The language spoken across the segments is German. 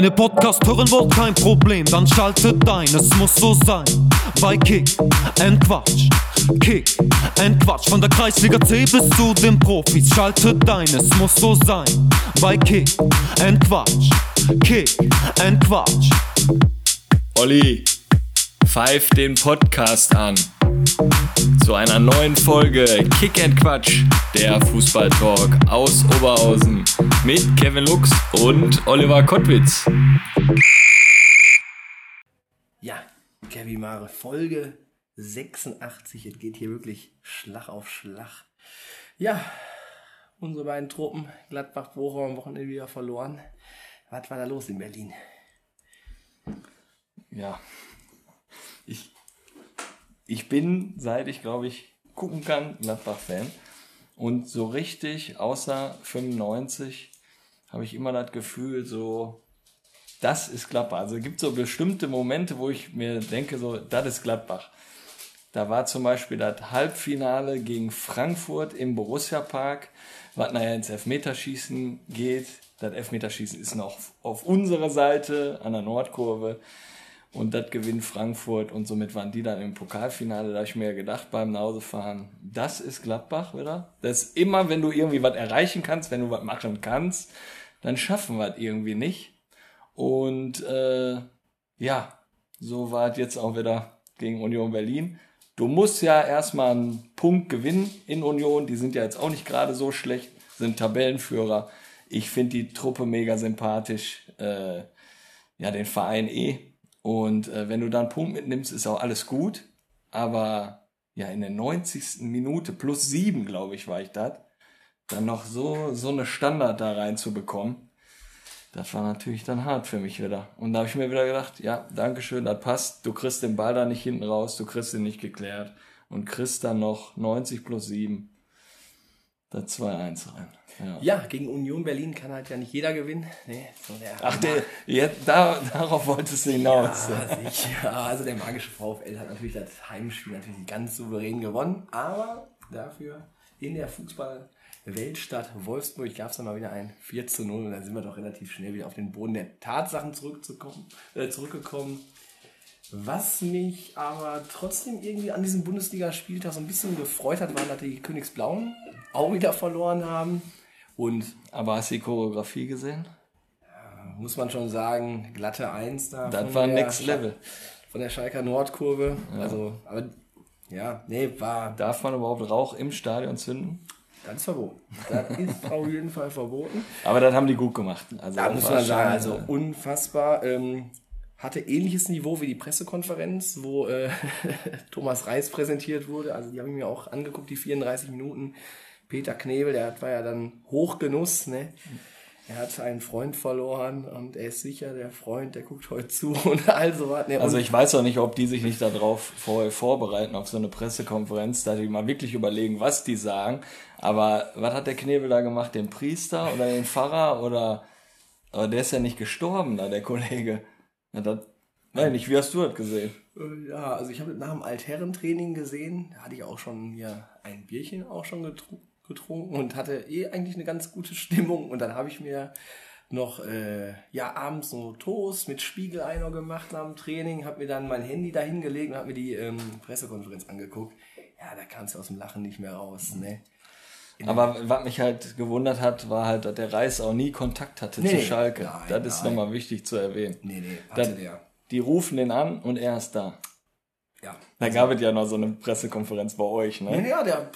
Meine Podcast hören wollt kein Problem, dann schaltet ein, es muss so sein. Bei Kick and Quatsch, Kick and Quatsch, von der Kreisliga C bis zu den Profis, schaltet ein, es muss so sein. Bei Kick and Quatsch, Kick and Quatsch. Olli, pfeif den Podcast an. Zu einer neuen Folge Kick and Quatsch, der Fußballtalk aus Oberhausen mit Kevin Lux und Oliver Kottwitz. Ja, Kevin Mare, Folge 86. Es geht hier wirklich Schlag auf Schlag. Ja, unsere beiden Truppen, Gladbach, Bochum am Wochenende wieder verloren. Was war da los in Berlin? Ja, ich bin, seit ich glaube ich gucken kann, Gladbach-Fan. Und so richtig, außer 95, habe ich immer das Gefühl, so, das ist Gladbach. Also es gibt so bestimmte Momente, wo ich mir denke, so, das ist Gladbach. Da war zum Beispiel das Halbfinale gegen Frankfurt im Borussia Park, was nachher ins Elfmeterschießen geht. Das Elfmeterschießen ist noch auf unserer Seite an der Nordkurve. Und das gewinnt Frankfurt und somit waren die dann im Pokalfinale. Da habe ich mir gedacht beim Nachhausefahren, das ist Gladbach, oder? Das ist immer, wenn du irgendwie was erreichen kannst, wenn du was machen kannst, dann schaffen wir es irgendwie nicht. Und äh, ja, so war es jetzt auch wieder gegen Union Berlin. Du musst ja erstmal einen Punkt gewinnen in Union. Die sind ja jetzt auch nicht gerade so schlecht, sind Tabellenführer. Ich finde die Truppe mega sympathisch. Äh, ja, den Verein eh. Und äh, wenn du da einen Punkt mitnimmst, ist auch alles gut. Aber ja, in der 90. Minute plus sieben, glaube ich, war ich das, dann noch so, so eine Standard da reinzubekommen, das war natürlich dann hart für mich wieder. Und da habe ich mir wieder gedacht, ja, Dankeschön, das passt. Du kriegst den Ball da nicht hinten raus, du kriegst ihn nicht geklärt und kriegst dann noch 90 plus 7 das 2-1 rein. Ja. Ja, gegen Union Berlin kann halt ja nicht jeder gewinnen. Nee, so der Ach, der, jetzt, da, darauf wolltest du hinaus. Ja, sicher. Also der magische VfL hat natürlich das Heimspiel natürlich ganz souverän gewonnen, aber dafür in der Fußball-Weltstadt Wolfsburg gab es dann mal wieder ein 4 zu 0 und dann sind wir doch relativ schnell wieder auf den Boden der Tatsachen zurückzukommen, äh, zurückgekommen. Was mich aber trotzdem irgendwie an diesem Bundesligaspieltag so ein bisschen gefreut hat, war, dass die Königsblauen auch wieder verloren haben. Und Aber hast du die Choreografie gesehen? muss man schon sagen, glatte Eins da. Das war der Next Level. Von der Schalker Nordkurve. Also, aber ja, nee, war Darf man überhaupt Rauch im Stadion zünden? ganz verboten. Das ist auf jeden Fall verboten. Aber das haben die gut gemacht. Also Da das muss man sagen, also äh, unfassbar. Ähm, hatte ähnliches Niveau wie die Pressekonferenz, wo äh, Thomas Reis präsentiert wurde. Also die habe ich mir auch angeguckt, die 34 Minuten. Peter Knebel, der war ja dann Hochgenuss, ne? Er hat einen Freund verloren und er ist sicher, der Freund, der guckt heute zu und also was. Ne? Also ich weiß auch nicht, ob die sich nicht darauf vorher vorbereiten, auf so eine Pressekonferenz, da die mal wirklich überlegen, was die sagen. Aber was hat der Knebel da gemacht? Den Priester oder den Pfarrer oder... Aber der ist ja nicht gestorben da, der Kollege. Ja, das, weiß nicht, wie hast du das gesehen? Äh, Ja, also ich habe nach dem Altherrentraining gesehen, da hatte ich auch schon ja, ein Bierchen auch schon getru getrunken und hatte eh eigentlich eine ganz gute Stimmung. Und dann habe ich mir noch äh, ja abends so Toast mit Spiegelei noch gemacht nach dem Training, habe mir dann mein Handy da hingelegt und habe mir die ähm, Pressekonferenz angeguckt. Ja, da kamst du aus dem Lachen nicht mehr raus. Ne? Aber was mich halt gewundert hat, war halt, dass der Reis auch nie Kontakt hatte Nee, zu nee. Schalke. Nein, das ist nein. nochmal wichtig zu erwähnen. Nee, nee, hatte der. Die rufen den an und er ist da. Ja. Da gab es ja noch so eine Pressekonferenz bei euch, ne? Nee, ja, der.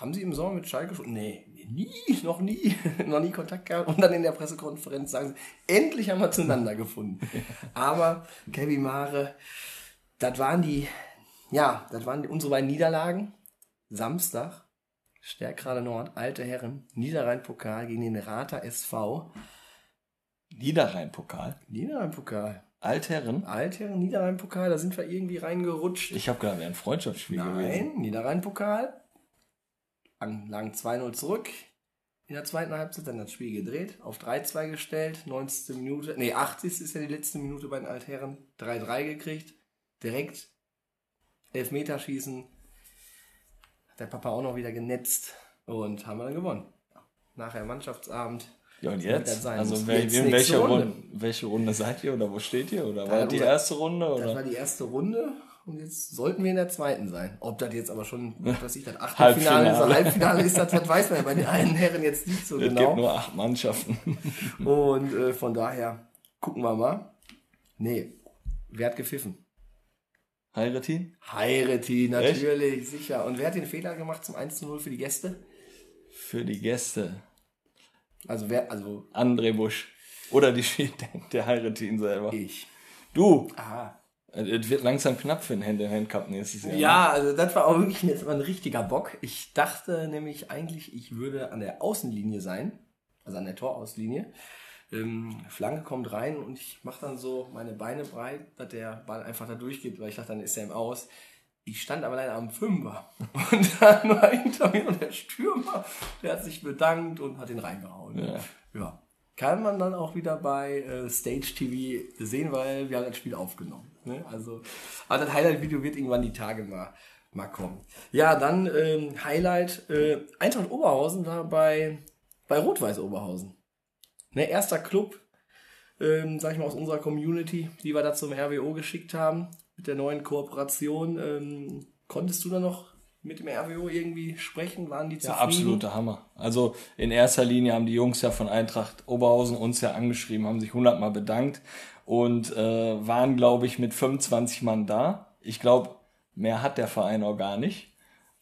Haben Sie im Sommer mit Schalke schon? Nee, nie, noch nie, noch nie Kontakt gehabt. Und dann in der Pressekonferenz sagen sie, endlich haben wir zueinander gefunden. Aber Kevin Mare, das waren die, ja, das waren unsere beiden Niederlagen. Samstag, Stärkrade Nord, alte Herren, Niederrhein-Pokal gegen den Rater SV. Niederrhein-Pokal. Niederrhein-Pokal. Altherren. Altherren, Niederrhein-Pokal, da sind wir irgendwie reingerutscht. Ich habe gedacht, wäre ein Freundschaftsspiel gewesen. Nein, Niederrhein-Pokal. Lang- Lagen 2-0 zurück. In der zweiten Halbzeit dann das Spiel gedreht, auf 3-2 gestellt, 90. Minute, nee, 80. ist ja die letzte Minute bei den Altherren, 3-3 gekriegt, direkt Elfmeterschießen, hat der Papa auch noch wieder genetzt und haben wir dann gewonnen. Nachher Mannschaftsabend, Ja, und jetzt? das sein. Also Jetzt wel- in welcher Runde. Runde. welche Runde seid ihr oder wo steht ihr? Oder war Ja, das die erste Runde? Das Oder? war die erste Runde und jetzt sollten wir in der zweiten sein. Ob das jetzt aber schon, was ich das Halbfinale. Achtelfinale ist, oder Halbfinale ist, das, das weiß man ja bei den einen Herren jetzt nicht so Es gibt genau. nur acht Mannschaften. Und äh, von daher gucken wir mal. Nee, wer hat gepfiffen? Heiretin? Heireti, natürlich, sicher. Und wer hat den Fehler gemacht zum 1 zu 0 für die Gäste? Für die Gäste. Also wer, also André Busch. Oder die der Heiretin selber. ich. Du! Aha. Es wird langsam knapp für den Hand-in-Hand-Cup nächstes Jahr. ne? Ja, also das war auch wirklich jetzt mal ein richtiger Bock. Ich dachte nämlich eigentlich, ich würde an der Außenlinie sein, also an der Torauslinie. Ähm, Flanke kommt rein und ich mache dann so meine Beine breit, dass der Ball einfach da durchgeht, weil ich dachte, dann ist er im Aus. Ich stand aber leider am Fünfer und dann war hinter mir der Stürmer, der hat sich bedankt und hat den reingehauen. Ja. ja. Kann man dann auch wieder bei äh, Stage TV sehen, weil wir haben das Spiel aufgenommen. Ne? Also, aber das Highlight-Video wird irgendwann die Tage mal, mal kommen. Ja, dann ähm, Highlight, äh, Eintracht Oberhausen war bei, bei Rot-Weiß Oberhausen. Ne, erster Club, ähm, sag ich mal, aus unserer Community, die wir da zum RWO geschickt haben, mit der neuen Kooperation. Ähm, konntest du da noch mit dem RWO irgendwie sprechen? Waren die Ja, zufrieden? absoluter Hammer. Also in erster Linie haben die Jungs ja von Eintracht Oberhausen uns ja angeschrieben, haben sich hundertmal bedankt und äh, waren, glaube ich, mit 25 Mann da. Ich glaube, mehr hat der Verein auch gar nicht.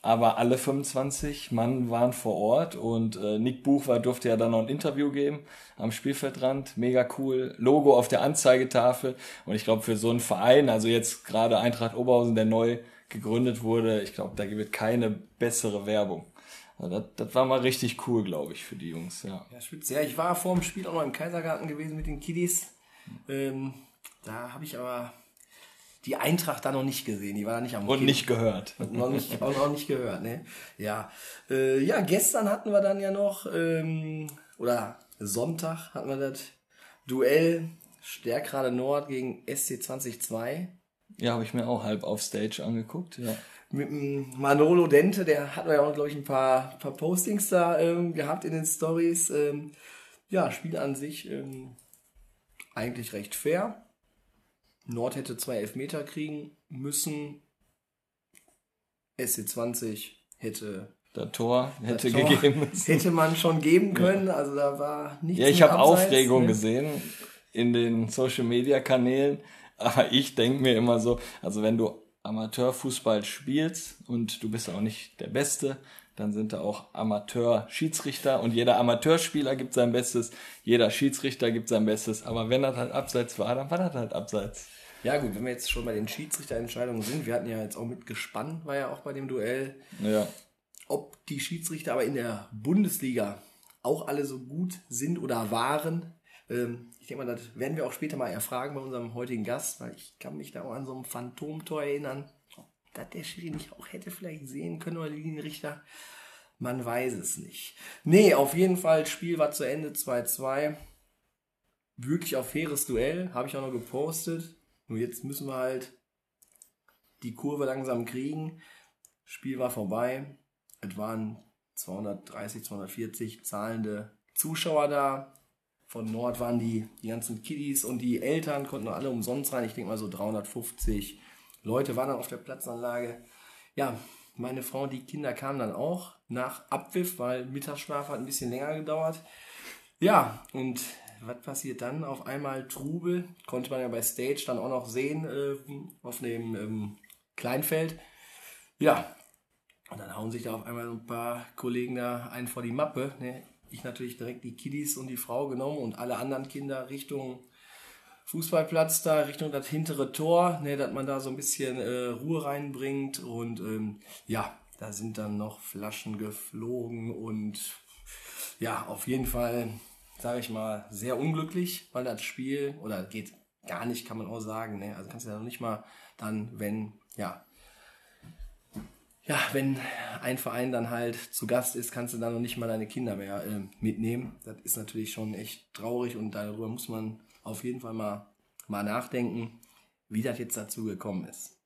Aber alle 25 Mann waren vor Ort und äh, Nick Buchwald durfte ja dann noch ein Interview geben am Spielfeldrand. Mega cool. Logo auf der Anzeigetafel. Und ich glaube, für so einen Verein, also jetzt gerade Eintracht Oberhausen, der neu gegründet wurde, ich glaube, da gibt es keine bessere Werbung. Also das, das war mal richtig cool, glaube ich, für die Jungs, ja. Ja, speziell. Ich war vor dem Spiel auch noch im Kaisergarten gewesen mit den Kiddies. Ähm, da habe ich aber die Eintracht da noch nicht gesehen. Die war da nicht am Und Kind. nicht gehört. noch nicht, auch noch nicht gehört, ne? Ja. Äh, ja, gestern hatten wir dann ja noch, ähm, oder Sonntag hatten wir das Duell Stärkrade Nord gegen SC 202. Ja, habe ich mir auch halb auf Stage angeguckt, ja. mit Manolo Dente, der hat ja auch, glaube ich, ein paar, paar Postings da ähm, gehabt in den Stories. Ähm, ja, Spiel an sich ähm, eigentlich recht fair. Nord hätte zwei Elfmeter kriegen müssen. SC20 hätte, Das Tor hätte Tor gegeben müssen. hätte man schon geben können. Also da war nichts Ja, ich habe Aufregung ne? gesehen in den Social Media Kanälen, aber ich denke mir immer so, also wenn du Amateurfußball spielst und du bist auch nicht der Beste, dann sind da auch Amateur-Schiedsrichter und jeder Amateurspieler gibt sein Bestes, jeder Schiedsrichter gibt sein Bestes, aber wenn das halt abseits war, dann war das halt abseits. Ja gut, wenn wir jetzt schon bei den Schiedsrichterentscheidungen sind, wir hatten ja jetzt auch mit gespannt, war ja auch bei dem Duell. Ja, ob die Schiedsrichter aber in der Bundesliga auch alle so gut sind oder waren. Ähm, ich denke mal, das werden wir auch später mal erfragen bei unserem heutigen Gast, weil ich kann mich da auch an so ein Phantomtor erinnern. Ob das der Schiri nicht auch hätte vielleicht sehen können oder die Linienrichter. Man weiß es nicht. Nee, auf jeden Fall, Spiel war zu Ende 2-2. Wirklich auf faires Duell, habe ich auch noch gepostet. Nur jetzt müssen wir halt die Kurve langsam kriegen. Spiel war vorbei. Es waren 230, 240 zahlende Zuschauer da. Von Nord waren die, die ganzen Kiddies und die Eltern konnten alle umsonst rein. Ich denke mal so 350 Leute waren dann auf der Platzanlage. Ja, meine Frau und die Kinder kamen dann auch nach Abpfiff, weil Mittagsschlaf hat ein bisschen länger gedauert. Ja, und was passiert dann? Auf einmal Trubel, konnte man ja bei Stage dann auch noch sehen, äh, auf dem ähm, Kleinfeld. Ja, und dann hauen sich da auf einmal ein paar Kollegen da einen vor die Mappe. Ne? Ich natürlich direkt die Kiddies und die Frau genommen und alle anderen Kinder Richtung Fußballplatz da, Richtung das hintere Tor, ne, dass man da so ein bisschen äh, Ruhe reinbringt. Und ähm, ja, da sind dann noch Flaschen geflogen und ja, auf jeden Fall, sage ich mal, sehr unglücklich, weil das Spiel, oder geht gar nicht, kann man auch sagen. Ne? Also kannst du ja noch nicht mal dann, wenn, ja, ja, wenn ein Verein dann halt zu Gast ist, kannst du dann noch nicht mal deine Kinder mehr äh, mitnehmen. Das ist natürlich schon echt traurig und darüber muss man auf jeden Fall mal, mal nachdenken, wie das jetzt dazu gekommen ist.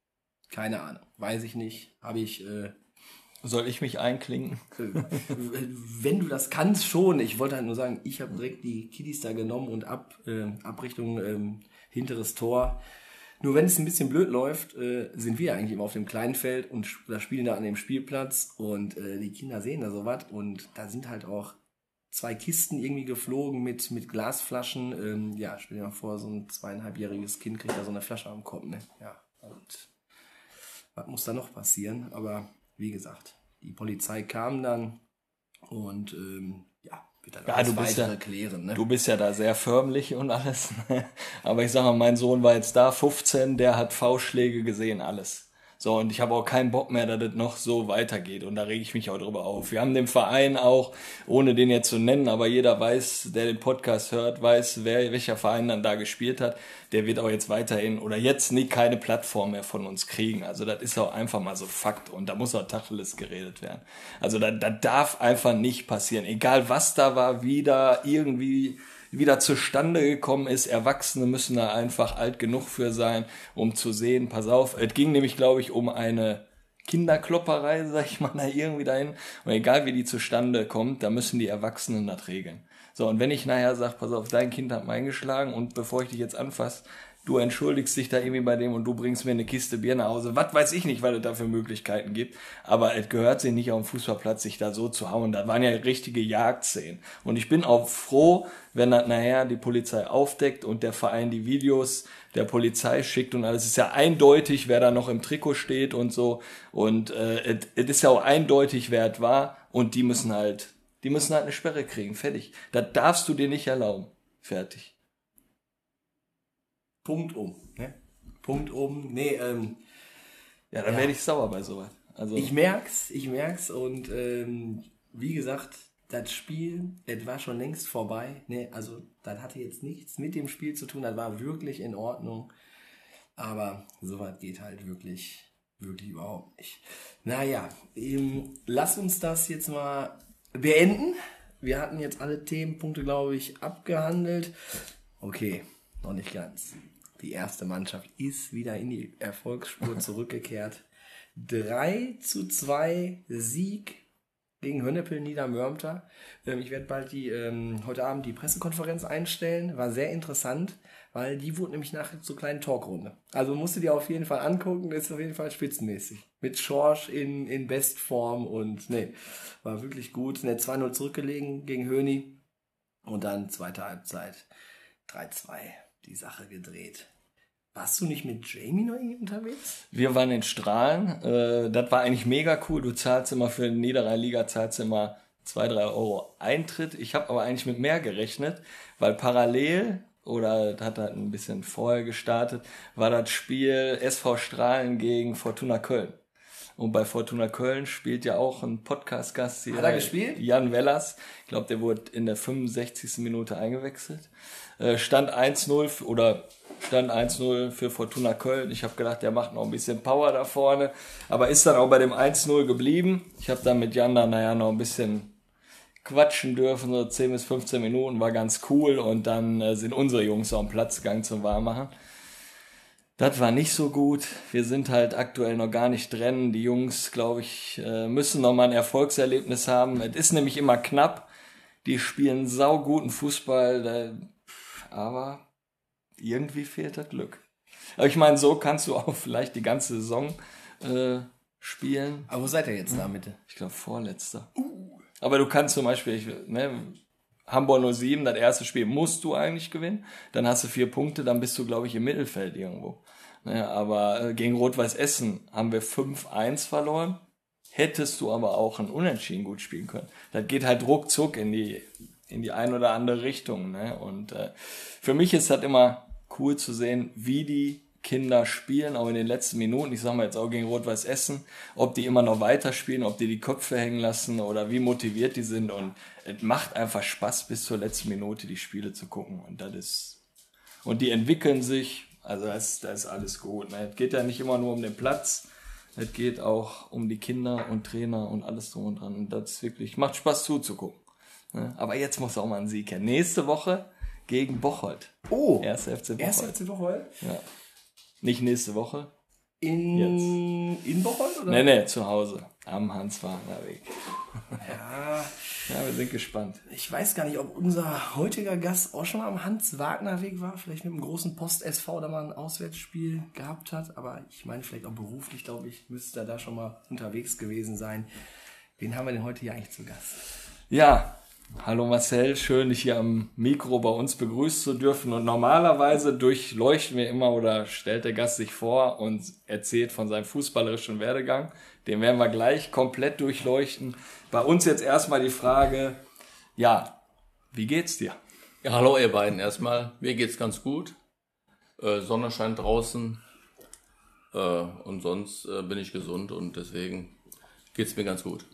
Keine Ahnung, weiß ich nicht. Habe ich äh, Soll ich mich einklinken? Wenn du das kannst, schon. Ich wollte halt nur sagen, ich habe direkt die Kiddies da genommen und ab, äh, ab Richtung ähm, hinteres Tor. Nur wenn es ein bisschen blöd läuft, äh, sind wir eigentlich immer auf dem kleinen Feld und da spielen da an dem Spielplatz und äh, die Kinder sehen da sowas und da sind halt auch zwei Kisten irgendwie geflogen mit, mit Glasflaschen. Ähm, ja, stell dir mal vor, so ein zweieinhalbjähriges Kind kriegt da so eine Flasche am Kopf, ne? Ja, und was muss da noch passieren? Aber wie gesagt, die Polizei kam dann und ähm, ja, wird dann Ja, alles du bist weitere ja- klären. Ne? Du bist ja da sehr förmlich und alles. ne? Aber ich sag mal, mein Sohn war jetzt da, 15, der hat V-Schläge gesehen, alles. So, und ich habe auch keinen Bock mehr, dass das noch so weitergeht. Und da rege ich mich auch drüber auf. Wir haben den Verein auch, ohne den jetzt zu nennen, aber jeder weiß, der den Podcast hört, weiß, wer, welcher Verein dann da gespielt hat. Der wird auch jetzt weiterhin oder jetzt nie keine Plattform mehr von uns kriegen. Also das ist auch einfach mal so Fakt. Und da muss auch Tacheles geredet werden. Also da, da darf einfach nicht passieren. Egal was da war, wie da irgendwie wieder zustande gekommen ist. Erwachsene müssen da einfach alt genug für sein, um zu sehen, pass auf. Es ging nämlich, glaube ich, um eine Kinderklopperei, sag ich mal, da irgendwie dahin. Und egal wie die zustande kommt, da müssen die Erwachsenen das regeln. So, und wenn ich nachher sage, pass auf, dein Kind hat mein geschlagen und bevor ich dich jetzt anfasse, du entschuldigst dich da irgendwie bei dem und du bringst mir eine Kiste Bier nach Hause. Was weiß ich nicht, weil es da für Möglichkeiten gibt. Aber es gehört sich nicht auf dem Fußballplatz, sich da so zu hauen. Da waren ja richtige Jagdszenen. Und ich bin auch froh, wenn das nachher die Polizei aufdeckt und der Verein die Videos der Polizei schickt und alles. Es ist ja eindeutig, wer da noch im Trikot steht und so. Und äh, es ist ja auch eindeutig, wer es war. Und die müssen halt, die müssen halt eine Sperre kriegen. Fertig. Das darfst du dir nicht erlauben. Fertig. Punkt um. Ne? Punkt um. Nee, ähm, Ja, dann Ja. werde ich sauer bei sowas. Also ich merk's, ich merk's und ähm, wie gesagt, das Spiel, das war schon längst vorbei. Ne? Also, das hatte jetzt nichts mit dem Spiel zu tun, das war wirklich in Ordnung. Aber sowas geht halt wirklich, wirklich überhaupt nicht. Naja, ähm, lass uns das jetzt mal beenden. Wir hatten jetzt alle Themenpunkte, glaube ich, abgehandelt. Okay, noch nicht ganz. Die erste Mannschaft ist wieder in die Erfolgsspur zurückgekehrt. 3 zu 2 Sieg gegen Hönnepel Niedermörmter. Ähm, ich werde bald die, ähm, heute Abend die Pressekonferenz einstellen. War sehr interessant, weil die wurde nämlich nachher zur kleinen Talkrunde. Also musst du dir auf jeden Fall angucken, das ist auf jeden Fall spitzenmäßig. Mit Schorsch in, in Bestform und nee, war wirklich gut. Ne, 2-0 zurückgelegen gegen Höni und dann zweite Halbzeit 3-2 die Sache gedreht. Warst du nicht mit Jamie noch irgendwie unterwegs? Wir waren in Strahlen. Äh, das war eigentlich mega cool. Du zahlst immer für die Niederrhein-Liga zahlst immer zwei, drei Euro Eintritt. Ich habe aber eigentlich mit mehr gerechnet, weil parallel oder das hat halt ein bisschen vorher gestartet, war das Spiel SV Strahlen gegen Fortuna Köln. Und bei Fortuna Köln spielt ja auch ein Podcast-Gast hier. Hat er gespielt? Jan Wellers. Ich glaube, der wurde in der 65. Minute eingewechselt. Äh, Stand 1-0 f- oder stand 1-0 für Fortuna Köln. Ich habe gedacht, der macht noch ein bisschen Power da vorne. Aber ist dann auch bei dem 1-0 geblieben. Ich habe dann mit Jan dann, naja, noch ein bisschen quatschen dürfen, so 10 bis 15 Minuten, war ganz cool. Und dann äh, sind unsere Jungs den Platz gegangen zum Warmmachen. Das war nicht so gut. Wir sind halt aktuell noch gar nicht drin. Die Jungs, glaube ich, äh, müssen noch mal ein Erfolgserlebnis haben. Es ist nämlich immer knapp. Die spielen sauguten Fußball, da- aber irgendwie fehlt das Glück. Aber ich meine, so kannst du auch vielleicht die ganze Saison äh, spielen. Aber wo seid ihr jetzt da, Mitte? Ich glaube, vorletzter. Aber du kannst zum Beispiel, ich, ne, Hamburg 07, das erste Spiel musst du eigentlich gewinnen. Dann hast du vier Punkte, dann bist du, glaube ich, im Mittelfeld irgendwo. Ne, aber äh, gegen Rot-Weiß Essen haben wir 5-1 verloren. Hättest du aber auch ein Unentschieden gut spielen können. Das geht halt ruckzuck in die, in die ein oder andere Richtung. Ne? Und äh, für mich ist das immer cool zu sehen, wie die Kinder spielen, auch in den letzten Minuten. Ich sag mal jetzt auch gegen Rot-Weiß Essen, ob die immer noch weiterspielen, ob die die Köpfe hängen lassen oder wie motiviert die sind. Und es macht einfach Spaß, bis zur letzten Minute die Spiele zu gucken. Und das ist, und die entwickeln sich. Also das, das ist alles gut. Ne? Es geht ja nicht immer nur um den Platz. Es geht auch um die Kinder und Trainer und alles drum und dran. Und das wirklich, macht Spaß zuzugucken. Ne? Aber jetzt muss auch mal ein Sieg her. Nächste Woche gegen Bocholt. Oh, Erste FC erste Bocholt. FC Woche. Ja. Nicht nächste Woche. In, in Bocholt, oder? Nee, nee, zu Hause. Am Hans-Wagner-Weg. Ja, Ja, wir sind gespannt. ich weiß gar nicht, ob unser heutiger Gast auch schon mal am Hans-Wagner-Weg war. Vielleicht mit einem großen Post-SV da mal ein Auswärtsspiel gehabt hat. Aber ich meine, vielleicht auch beruflich, glaube ich, müsste er da schon mal unterwegs gewesen sein. Wen haben wir denn heute hier eigentlich zu Gast? Ja, hallo Marcel, schön dich hier am Mikro bei uns begrüßen zu dürfen. Und normalerweise durchleuchten wir immer oder stellt der Gast sich vor und erzählt von seinem fußballerischen Werdegang. Den werden wir gleich komplett durchleuchten. Bei uns jetzt erstmal die Frage, ja, wie geht's dir? Ja, hallo ihr beiden erstmal. Mir geht's ganz gut. Äh, Sonne scheint draußen. Äh, und sonst äh, bin ich gesund und deswegen geht's mir ganz gut.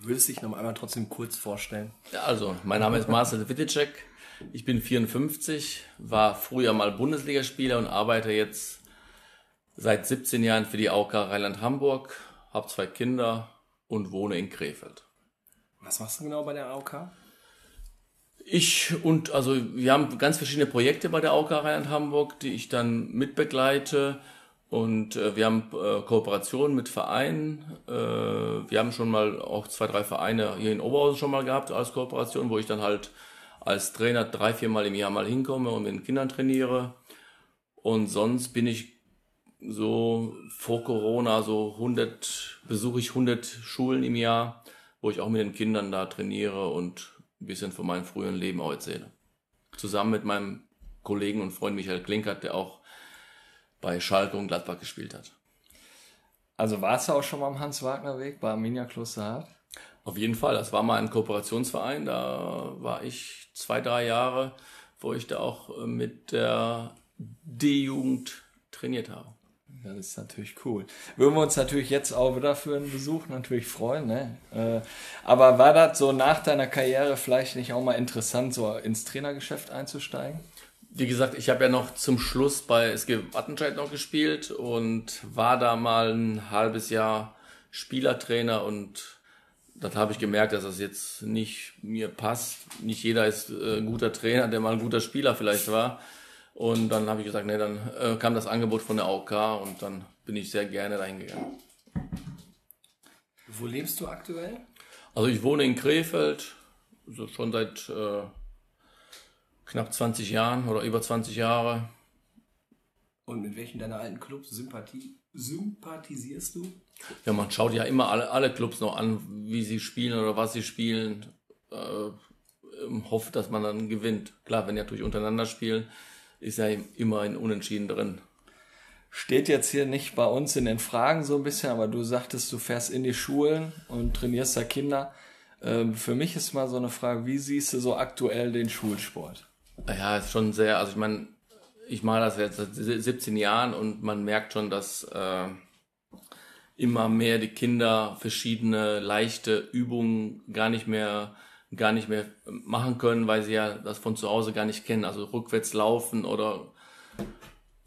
Würdest du dich noch einmal trotzdem kurz vorstellen? Ja, also, mein Name ist Marcel Wittecek. Ich bin 54, war früher mal Bundesligaspieler und arbeite jetzt seit 17 Jahren für die AOK Rheinland-Hamburg, habe zwei Kinder und wohne in Krefeld. Was machst du genau bei der AOK? Ich und also wir haben ganz verschiedene Projekte bei der AOK Rheinland Hamburg, die ich dann mitbegleite. Und äh, wir haben äh, Kooperationen mit Vereinen. Äh, wir haben schon mal auch zwei, drei Vereine hier in Oberhausen schon mal gehabt als Kooperation, wo ich dann halt als Trainer drei, vier Mal im Jahr mal hinkomme und mit den Kindern trainiere. Und sonst bin ich so vor Corona so 100, besuche ich 100 Schulen im Jahr, wo ich auch mit den Kindern da trainiere und ein bisschen von meinem früheren Leben auch erzähle. Zusammen mit meinem Kollegen und Freund Michael Klinkert, der auch bei Schalke und Gladbach gespielt hat. Also warst du auch schon mal am Hans-Wagner-Weg bei Arminia Klosterhardt? Auf jeden Fall, das war mal ein Kooperationsverein, da war ich zwei, drei Jahre, wo ich da auch äh, mit der D-Jugend trainiert habe. Das ist natürlich cool. Würden wir uns natürlich jetzt auch wieder für einen Besuch natürlich freuen, ne? Äh, aber war das so nach deiner Karriere vielleicht nicht auch mal interessant, so ins Trainergeschäft einzusteigen? Wie gesagt, ich habe ja noch zum Schluss bei SG Wattenscheid noch gespielt und war da mal ein halbes Jahr Spielertrainer und das habe ich gemerkt, dass das jetzt nicht mir passt. Nicht jeder ist äh, ein guter Trainer, der mal ein guter Spieler vielleicht war. Und dann habe ich gesagt, nee, dann äh, kam das Angebot von der AOK und dann bin ich sehr gerne dahin gegangen. Wo lebst du aktuell? Also ich wohne in Krefeld, so schon seit äh, knapp 20 Jahren oder über 20 Jahre. Und mit welchen deiner alten Clubs Sympathie, sympathisierst du? Ja, man schaut ja immer alle, alle Clubs noch an, wie sie spielen oder was sie spielen. Äh, hofft, dass man dann gewinnt. Klar, wenn die natürlich untereinander spielen, ist ja immer ein Unentschieden drin. Steht jetzt hier nicht bei uns in den Fragen so ein bisschen, aber du sagtest, du fährst in die Schulen und trainierst da Kinder. Ähm, für mich ist mal so eine Frage, wie siehst du so aktuell den Schulsport? Ja, ist schon sehr, also ich meine, ich mache das jetzt seit 17 Jahren und man merkt schon, dass äh, immer mehr die Kinder verschiedene leichte Übungen gar nicht mehr gar nicht mehr machen können, weil sie ja das von zu Hause gar nicht kennen. Also rückwärts laufen oder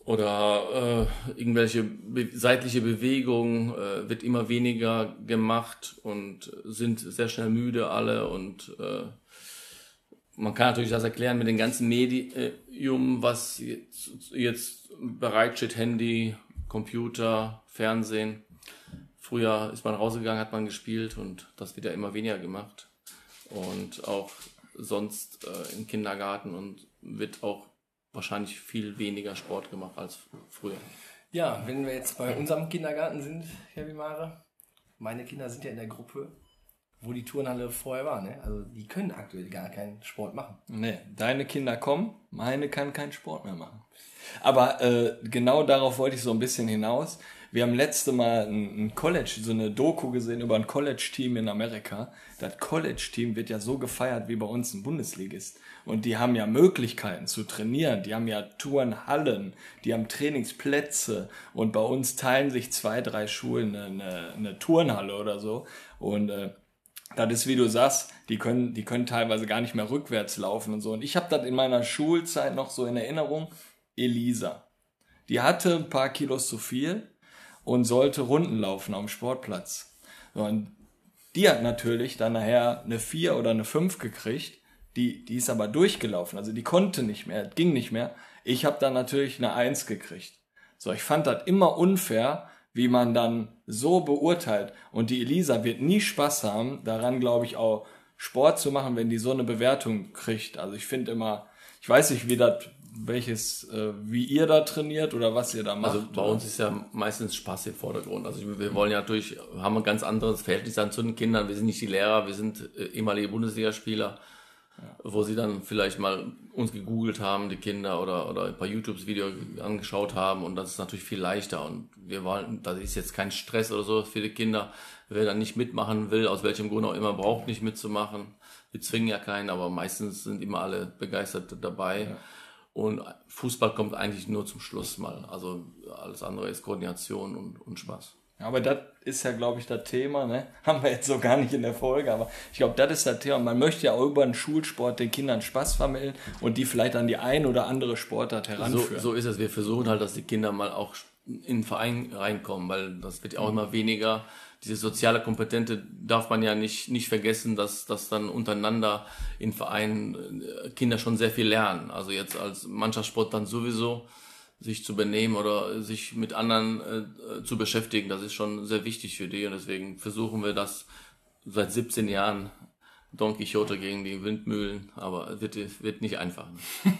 oder äh, irgendwelche be seitliche Bewegungen äh, wird immer weniger gemacht und sind sehr schnell müde alle und äh, man kann natürlich das erklären mit dem ganzen Medium, was jetzt, jetzt bereitsteht, Handy, Computer, Fernsehen. Früher ist man rausgegangen, hat man gespielt und das wird ja immer weniger gemacht. Und auch sonst äh, im Kindergarten und wird auch wahrscheinlich viel weniger Sport gemacht als früher. Ja, wenn wir jetzt bei unserem Kindergarten sind, Herr Wimare, meine Kinder sind ja in der Gruppe, wo die Turnhalle vorher war. Ne? Also die können aktuell gar keinen Sport machen. Nee, deine Kinder kommen, meine kann keinen Sport mehr machen. Aber äh, genau darauf wollte ich so ein bisschen hinaus. Wir haben letzte Mal ein, ein College, so eine Doku gesehen über ein College-Team in Amerika. Das College-Team wird ja so gefeiert wie bei uns ein Bundesligist. Und die haben ja Möglichkeiten zu trainieren. Die haben ja Turnhallen, die haben Trainingsplätze. Und bei uns teilen sich zwei, drei Schulen eine, eine Turnhalle oder so. Und äh, das ist, wie du sagst, die können, die können teilweise gar nicht mehr rückwärts laufen und so. Und ich habe das in meiner Schulzeit noch so in Erinnerung. Elisa. Die hatte ein paar Kilos zu viel und sollte Runden laufen am Sportplatz. Und die hat natürlich dann nachher eine 4 oder eine 5 gekriegt. Die, die ist aber durchgelaufen. Also die konnte nicht mehr, ging nicht mehr. Ich habe dann natürlich eine 1 gekriegt. So, ich fand das immer unfair, wie man dann so beurteilt. Und die Elisa wird nie Spaß haben, daran glaube ich auch Sport zu machen, wenn die so eine Bewertung kriegt. Also ich finde immer, ich weiß nicht, wie das, welches, äh, wie ihr da trainiert oder was ihr da macht. Also bei uns ist ja meistens Spaß im Vordergrund. Also wir, wollen ja durch, haben ein ganz anderes Verhältnis dann zu den Kindern. Wir sind nicht die Lehrer, wir sind äh, ehemalige Bundesligaspieler, wo sie dann vielleicht mal uns gegoogelt haben, die Kinder, oder, oder ein paar YouTube-Videos angeschaut haben und das ist natürlich viel leichter. Und wir wollen, das ist jetzt kein Stress oder so für die Kinder. Wer dann nicht mitmachen will, aus welchem Grund auch immer, braucht nicht mitzumachen. Wir zwingen ja keinen, aber meistens sind immer alle begeistert dabei. Und Fußball kommt eigentlich nur zum Schluss mal. Also alles andere ist Koordination und, und Spaß. Aber das ist ja, glaube ich, das Thema, ne? Haben wir jetzt so gar nicht in der Folge, aber ich glaube, das ist das Thema. Man möchte ja auch über den Schulsport den Kindern Spaß vermitteln und die vielleicht an die ein oder andere Sportart So, heranführen. so ist es. Wir versuchen halt, dass die Kinder mal auch in den Verein reinkommen, weil das wird ja auch immer weniger. Diese soziale Kompetente darf man ja nicht, nicht vergessen, dass, dass dann untereinander in Vereinen äh, Kinder schon sehr viel lernen. Also jetzt als Mannschaftssport dann sowieso sich zu benehmen oder sich mit anderen äh, zu beschäftigen, das ist schon sehr wichtig für die und deswegen versuchen wir das seit 17 Jahren Don Quixote gegen die Windmühlen, aber es wird, wird nicht einfach.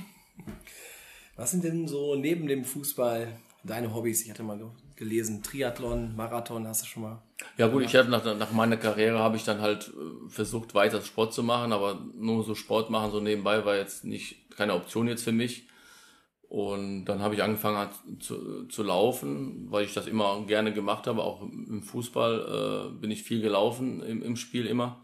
Was sind denn so neben dem Fußball deine Hobbys? Ich hatte mal ge- gelesen, Triathlon, Marathon, hast du schon mal? Ja gut, ich habe nach, nach meiner Karriere habe ich dann halt äh, versucht weiter Sport zu machen, aber nur so Sport machen so nebenbei war jetzt nicht keine Option jetzt für mich. Und dann habe ich angefangen zu, zu laufen, weil ich das immer gerne gemacht habe. Auch im Fußball äh, bin ich viel gelaufen im, im Spiel immer.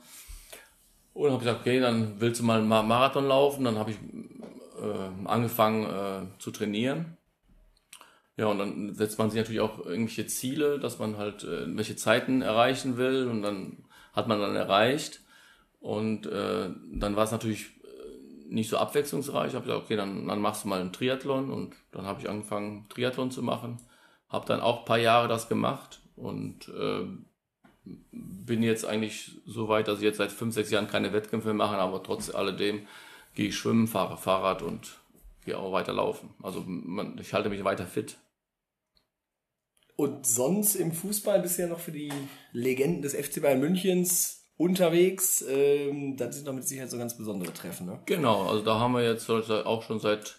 Und habe gesagt, okay, dann willst du mal einen Ma- Marathon laufen. Dann habe ich äh, angefangen äh, zu trainieren. Ja, und dann setzt man sich natürlich auch irgendwelche Ziele, dass man halt äh, welche Zeiten erreichen will und dann hat man dann erreicht. Und äh, dann war es natürlich nicht so abwechslungsreich. Ich habe gesagt, okay, dann, dann machst du mal einen Triathlon und dann habe ich angefangen, Triathlon zu machen. Habe dann auch ein paar Jahre das gemacht und äh, bin jetzt eigentlich so weit, dass ich jetzt seit fünf, sechs Jahren keine Wettkämpfe mache, aber trotz alledem gehe ich schwimmen, fahre Fahrrad und gehe auch weiter laufen. Also man, ich halte mich weiter fit. Und sonst im Fußball ja noch für die Legenden des FC Bayern Münchens unterwegs. Ähm, das sind doch mit Sicherheit so ganz besondere Treffen, ne? Genau, also da haben wir jetzt auch schon seit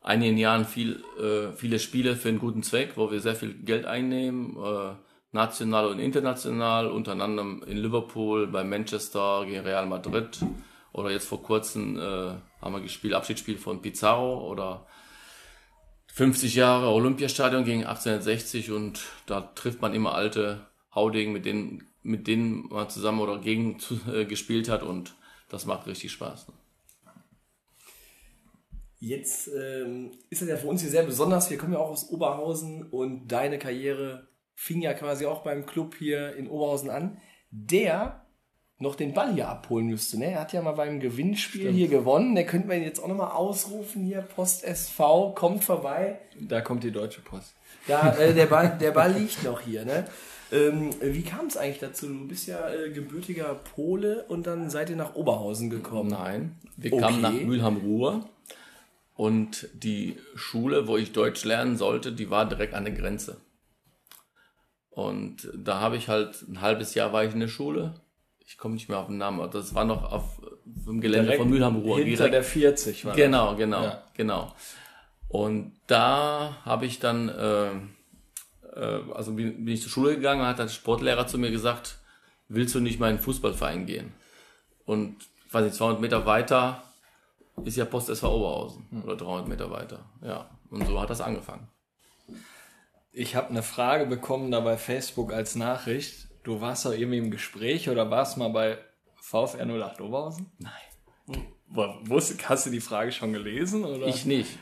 einigen Jahren viel, äh, viele Spiele für einen guten Zweck, wo wir sehr viel Geld einnehmen, äh, national und international, unter anderem in Liverpool, bei Manchester gegen Real Madrid oder jetzt vor kurzem äh, haben wir gespielt, Abschiedsspiel von Pizarro oder 50 Jahre Olympiastadion gegen 1860 und da trifft man immer alte Haudegen, mit denen, mit denen man zusammen oder gegen äh, gespielt hat und das macht richtig Spaß. Ne? Jetzt ähm, ist das ja für uns hier sehr besonders. Wir kommen ja auch aus Oberhausen und deine Karriere fing ja quasi auch beim Club hier in Oberhausen an, der noch den Ball hier abholen müsste. Ne? Er hat ja mal beim Gewinnspiel hier gewonnen. Der könnte man jetzt auch nochmal ausrufen hier. Post SV, kommt vorbei. Da kommt die Deutsche Post. Ja, äh, der, Ball, der Ball liegt noch hier. Ne? Ähm, wie kam es eigentlich dazu? Du bist ja äh, gebürtiger Pole und dann seid ihr nach Oberhausen gekommen. Nein, wir Okay. kamen nach Mülheim-Ruhr und die Schule, wo ich Deutsch lernen sollte, die war direkt an der Grenze. Und da habe ich halt ein halbes Jahr war ich in der Schule. Ich komme nicht mehr auf den Namen, das war noch auf dem Gelände von Mülheim-Ruhr. Hinter direkt- der 40 war Genau, genau, Ja. genau. Und da habe ich dann, äh, also bin, bin ich zur Schule gegangen und hat der Sportlehrer zu mir gesagt, willst du nicht mal in den Fußballverein gehen? Und, weiß nicht, 200 Meter weiter ist ja Post SV Oberhausen. Oder 300 Meter weiter. Ja, und so hat das angefangen. Ich habe eine Frage bekommen da bei Facebook als Nachricht. Du warst doch irgendwie im Gespräch oder warst mal bei VfR 08 Oberhausen? Nein. Wusst, hast du die Frage schon gelesen? Oder? Ich nicht.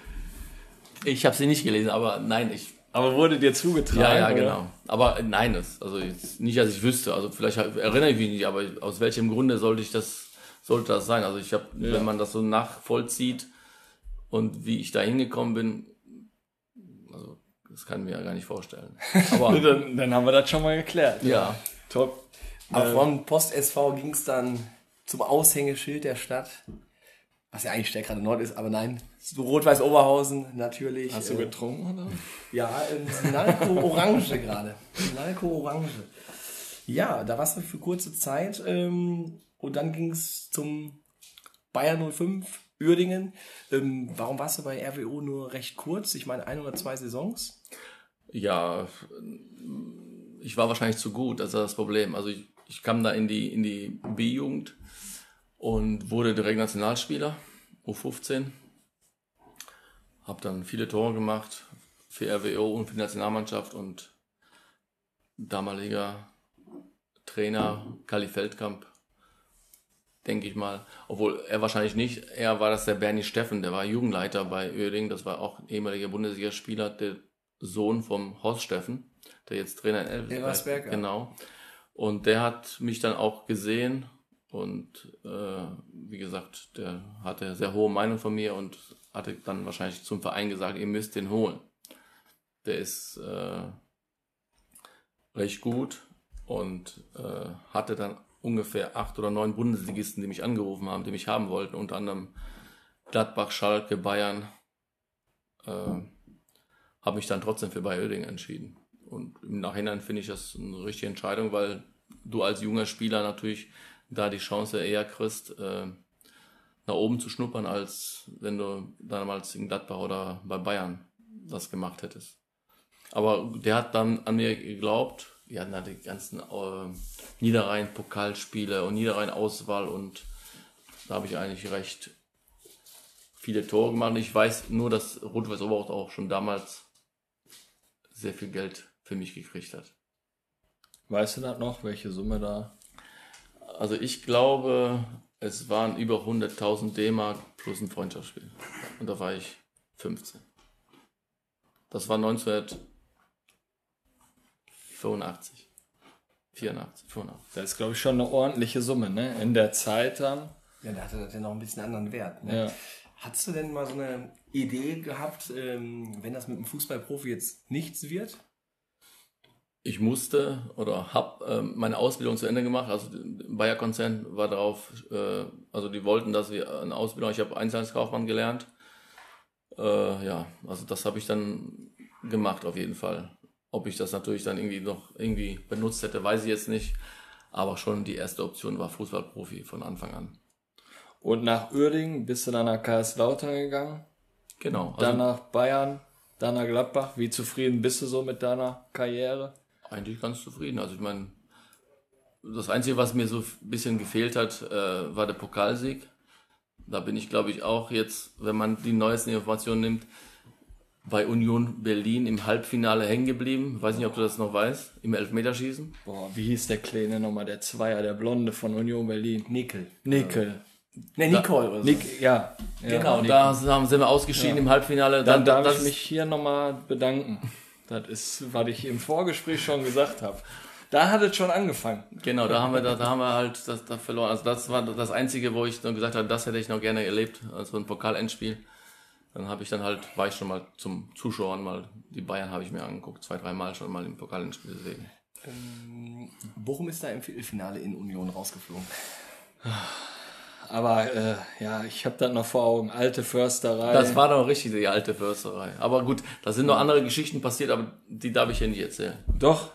Ich habe sie nicht gelesen, aber nein, ich Aber wurde dir zugetragen? Ja, ja, oder? genau. Aber äh, nein, das, also jetzt nicht, dass ich wüsste. Also vielleicht erinnere ich mich nicht, aber aus welchem Grunde sollte ich das, sollte das sein? Also ich habe, wenn man das so nachvollzieht und wie ich da hingekommen bin, also das kann ich mir ja gar nicht vorstellen. Aber Dann, dann haben wir das schon mal geklärt. ja, Top. Aber von Post SV ging es dann zum Aushängeschild der Stadt was ja eigentlich Stärkrade Nord ist, aber nein, so Rot-Weiß Oberhausen natürlich. Hast du äh, getrunken oder? Ja, in Sinalco Orange gerade. Sinalco Orange. Ja, da warst du für kurze Zeit ähm, und dann ging es zum Bayern 05 Uerdingen. Ähm, warum warst du bei RWO nur recht kurz? Ich meine, ein oder zwei Saisons? Ja, ich war wahrscheinlich zu gut, das ist das Problem. Also ich, ich kam da in die, in die B-Jugend und wurde direkt Nationalspieler, U15. Hab dann viele Tore gemacht für RWO und für die Nationalmannschaft und damaliger Trainer Kali Feldkamp, denke ich mal. Obwohl er wahrscheinlich nicht, er war das der Bernie Steffen, der war Jugendleiter bei Uerdingen, das war auch ein ehemaliger Bundesligaspieler, der Sohn vom Horst Steffen, der jetzt Trainer in Elf Elversberg, ja. Genau. Und der hat mich dann auch gesehen und äh, wie gesagt, der hatte sehr hohe Meinung von mir und hatte dann wahrscheinlich zum Verein gesagt, ihr müsst den holen. Der ist äh, recht gut und äh, hatte dann ungefähr acht oder neun Bundesligisten, die mich angerufen haben, die mich haben wollten, unter anderem Gladbach, Schalke, Bayern. Äh, habe mich dann trotzdem für Bayer Oerding entschieden. Und im Nachhinein finde ich das eine richtige Entscheidung, weil du als junger Spieler natürlich da die Chance eher kriegst, äh, nach oben zu schnuppern, als wenn du damals in Gladbach oder bei Bayern das gemacht hättest. Aber der hat dann an mir geglaubt. Wir hatten da die ganzen äh, Niederrhein-Pokalspiele und Niederrhein-Auswahl und da habe ich eigentlich recht viele Tore gemacht. Ich weiß nur, dass Rot-Weiß Oberhaupt auch schon damals sehr viel Geld für mich gekriegt hat. Weißt du das noch, welche Summe da? Also ich glaube, es waren über 100.000 D-Mark plus ein Freundschaftsspiel. Und da war ich 15. Das war 1985. 84, 85. Das ist, glaube ich, schon eine ordentliche Summe, ne? In der Zeit dann. Ja, da hatte das ja noch ein bisschen anderen Wert. Ne? Ja. Hattest du denn mal so eine Idee gehabt, ähm, wenn das mit einem Fußballprofi jetzt nichts wird? Ich musste oder habe ähm, meine Ausbildung zu Ende gemacht. Also der Bayer-Konzern war darauf, äh, also die wollten, dass wir eine Ausbildung, ich habe Einzelhandelskaufmann gelernt. Äh, ja, also das habe ich dann gemacht auf jeden Fall. Ob ich das natürlich dann irgendwie noch irgendwie benutzt hätte, weiß ich jetzt nicht. Aber schon die erste Option war Fußballprofi von Anfang an. Und nach Uerdingen bist du dann nach Kaiserslautern gegangen, Genau. Also dann nach Bayern, dann nach Gladbach. Wie zufrieden bist du so mit deiner Karriere? Eigentlich ganz zufrieden. Also ich meine, das Einzige, was mir so ein bisschen gefehlt hat, äh, war der Pokalsieg. Da bin ich, glaube ich, auch jetzt, wenn man die neuesten Informationen nimmt, bei Union Berlin im Halbfinale hängen geblieben. Weiß nicht, ob du das noch weißt, im Elfmeterschießen. Boah, wie hieß der Kleine nochmal? Der Zweier, der Blonde von Union Berlin. Nickel. Nickel. Ne, Nicole oder so. Nick, ja. ja. Genau, Nick. da haben- sind wir ausgeschieden im Halbfinale. Dann darf das ich mich hier nochmal bedanken. Das ist, was ich im Vorgespräch schon gesagt habe. Da hat es schon angefangen. Genau, da haben wir, da, da haben wir halt das, da verloren. Also das war das Einzige, wo ich dann gesagt habe, das hätte ich noch gerne erlebt, also ein Pokalendspiel. Dann habe ich dann halt, war ich schon mal zum Zuschauen mal, die Bayern habe ich mir angeguckt, zwei, dreimal schon mal im Pokalendspiel gesehen. Bochum ist da im Viertelfinale in Union rausgeflogen. Aber äh, ja, ich habe das noch vor Augen. Alte Försterei. Das war doch richtig die alte Försterei. Aber gut, da sind noch andere Geschichten passiert, aber die darf ich hier nicht erzählen. Doch,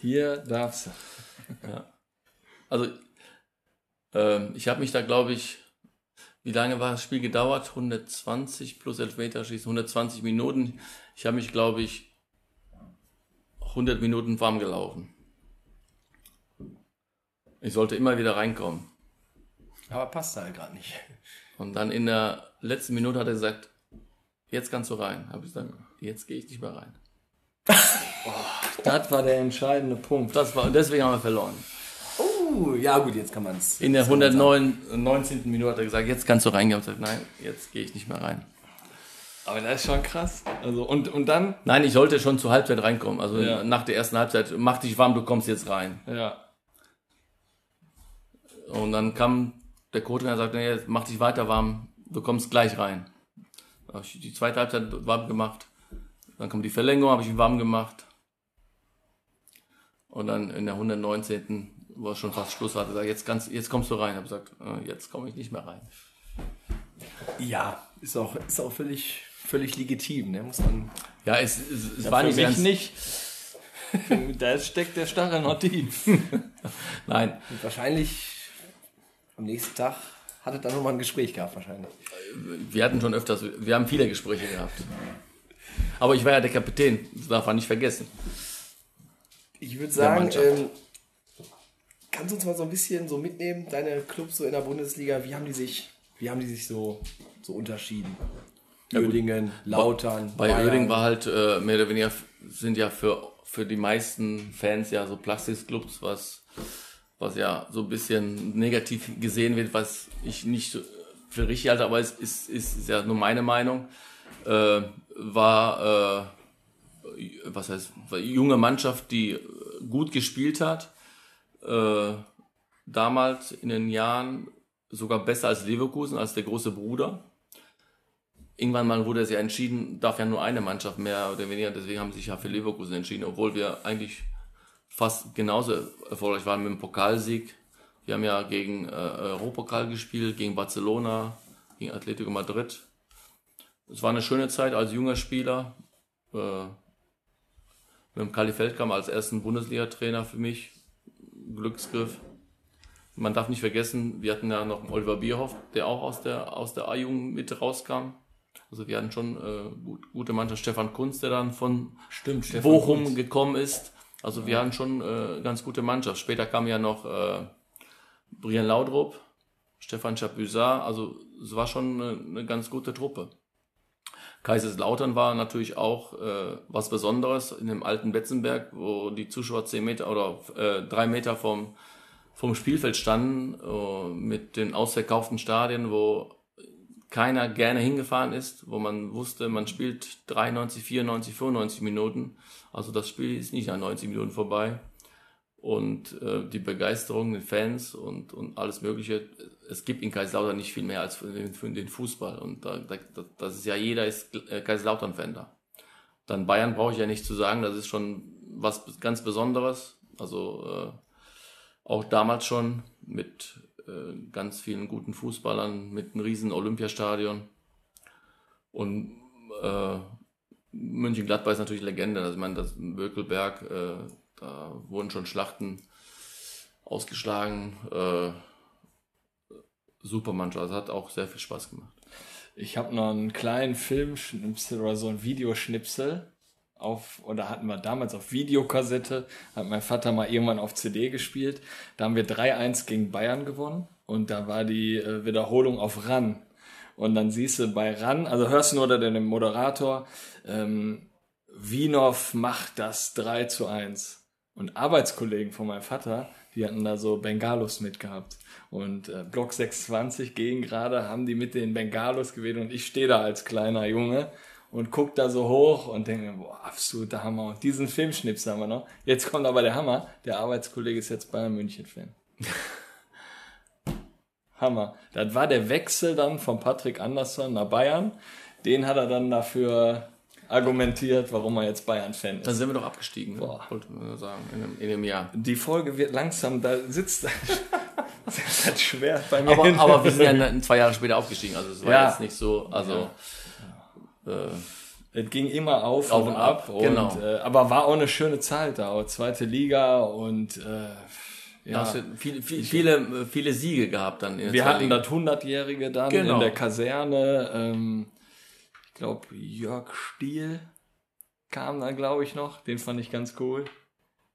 hier darfst du. Also, ähm, ich habe mich da, glaube ich, wie lange war das Spiel gedauert? 120 plus Elfmeterschießen, 120 Minuten. Ich habe mich, glaube ich, 100 Minuten warm gelaufen. Ich sollte immer wieder reinkommen. Aber passt halt gerade nicht. Und dann in der letzten Minute hat er gesagt, jetzt kannst du rein. Habe ich gesagt, jetzt gehe ich nicht mehr rein. Das war der entscheidende Punkt. Das war, und deswegen haben wir verloren. Uh, ja gut, jetzt kann man es. In der 119. Minute hat er gesagt, jetzt kannst du reingehen. Ich habe gesagt, nein, jetzt gehe ich nicht mehr rein. Aber das ist schon krass. Also und, und dann, Nein, ich sollte schon zur Halbzeit reinkommen. Also Ja. nach der ersten Halbzeit, mach dich warm, du kommst jetzt rein. ja, Und dann kam der Co-Trainer und sagte, nee, mach dich weiter warm, du kommst gleich rein. Da hab ich die zweite Halbzeit warm gemacht. Dann kam die Verlängerung, habe ich ihn warm gemacht. Und dann in der 119. wo es schon fast Schluss war, hat er gesagt, jetzt, kannst, jetzt kommst du rein. Ich habe gesagt, äh, jetzt komme ich nicht mehr rein. Ja, ist auch, ist auch völlig, völlig legitim. Ne? Muss man Ja, es, es, es Ja, war für nicht mich ganz, nicht. da steckt der Stachel noch tief. Nein, und wahrscheinlich am nächsten Tag hattet dann nochmal ein Gespräch gehabt, wahrscheinlich. wir hatten schon öfters, wir haben viele Gespräche gehabt. Aber ich war ja der Kapitän, das darf man nicht vergessen. Ich würde sagen, ähm, kannst du uns mal so ein bisschen so mitnehmen, deine Clubs so in der Bundesliga, wie haben die sich, wie haben die sich so, so unterschieden? Uerdingen, Lautern, Bei Bayern. War halt äh, mehr oder weniger, sind ja für, für die meisten Fans ja so Plastikclubs, was, was ja so ein bisschen negativ gesehen wird, was ich nicht für richtig halte, aber es ist, ist, ist ja nur meine Meinung. Äh, war, äh, was heißt, war junge Mannschaft, die gut gespielt hat. Äh, damals in den Jahren sogar besser als Leverkusen, als der große Bruder irgendwann mal wurde es ja entschieden, darf ja nur eine Mannschaft mehr oder weniger, deswegen haben sie sich ja für Leverkusen entschieden, obwohl wir eigentlich fast genauso erfolgreich waren mit dem Pokalsieg. Wir haben ja gegen äh, Europapokal gespielt, gegen Barcelona, gegen Atletico Madrid. Es war eine schöne Zeit als junger Spieler. Äh, mit dem Kali Feldkamp als ersten Bundesliga-Trainer für mich. Glücksgriff. Man darf nicht vergessen, wir hatten ja noch Oliver Bierhoff, der auch aus der, aus der A-Jugend mit rauskam. Also wir hatten schon äh, gut, gute Mannschaft. Stefan Kunz, der dann von Stimmt, Bochum Kunz. gekommen ist. Also wir hatten schon äh, ganz gute Mannschaft. Später kam ja noch äh, Brian Laudrup, Stefan Chapuisat. Also es war schon eine, eine ganz gute Truppe. Kaiserslautern war natürlich auch äh, was Besonderes in dem alten Betzenberg, wo die Zuschauer zehn Meter oder äh, drei Meter vom, vom Spielfeld standen, äh, mit den ausverkauften Stadien, wo keiner gerne hingefahren ist, wo man wusste, man spielt 93, 94, 95 Minuten. Also das Spiel ist nicht nach 90 Minuten vorbei. Und äh, die Begeisterung, den Fans und, und alles Mögliche, es gibt in Kaiserslautern nicht viel mehr als für den, für den Fußball. Und da, da, das ist ja jeder ist äh, Kaiserslautern-Fan da. Dann Bayern brauche ich ja nicht zu sagen, das ist schon was ganz Besonderes. Also äh, auch damals schon mit äh, ganz vielen guten Fußballern, mit einem riesen Olympiastadion. Und äh, München-Gladbach ist natürlich Legende. Also ich meine, das Bökelberg, äh, da wurden schon Schlachten ausgeschlagen. Äh, super Mannschaft, also hat auch sehr viel Spaß gemacht. Ich habe noch einen kleinen Filmschnipsel oder so ein Videoschnipsel auf, oder hatten wir damals auf Videokassette, hat mein Vater mal irgendwann auf CD gespielt. Da haben wir 3-1 gegen Bayern gewonnen und da war die äh, Wiederholung auf RAN. Und dann siehst du bei RAN, also hörst du nur den Moderator, ähm, Wienhoff macht das 3 zu 1. Und Arbeitskollegen von meinem Vater, die hatten da so Bengalos mitgehabt. Und äh, Block 26 gegen gerade haben die mit den Bengalos gewählt und ich stehe da als kleiner Junge und guck da so hoch und denke boah, absoluter Hammer. Und diesen Filmschnips haben wir noch. Jetzt kommt aber der Hammer. Der Arbeitskollege ist jetzt Bayern München-Fan. Hammer. Das war der Wechsel dann von Patrick Andersson nach Bayern. Den hat er dann dafür argumentiert, warum er jetzt Bayern-Fan Dann ist. sind wir doch abgestiegen, ne? Boah. wollte man sagen, in dem, in dem Jahr. Die Folge wird langsam, da sitzt das hat schwer bei mir. Aber, aber wir sind ja ne- zwei Jahre später aufgestiegen, also es war Ja. jetzt nicht so, also äh, Es ging immer auf, Auf und und ab. ab, Und, genau. äh, aber war auch eine schöne Zeit da. Auch zweite Liga und äh, ja. hast du viele, viele, viele, viele Siege gehabt dann. Wir hatten das 100-Jährige dann Genau. in der Kaserne. Ähm, ich glaube, Jörg Stiel kam dann, glaube ich, noch. Den fand ich ganz cool.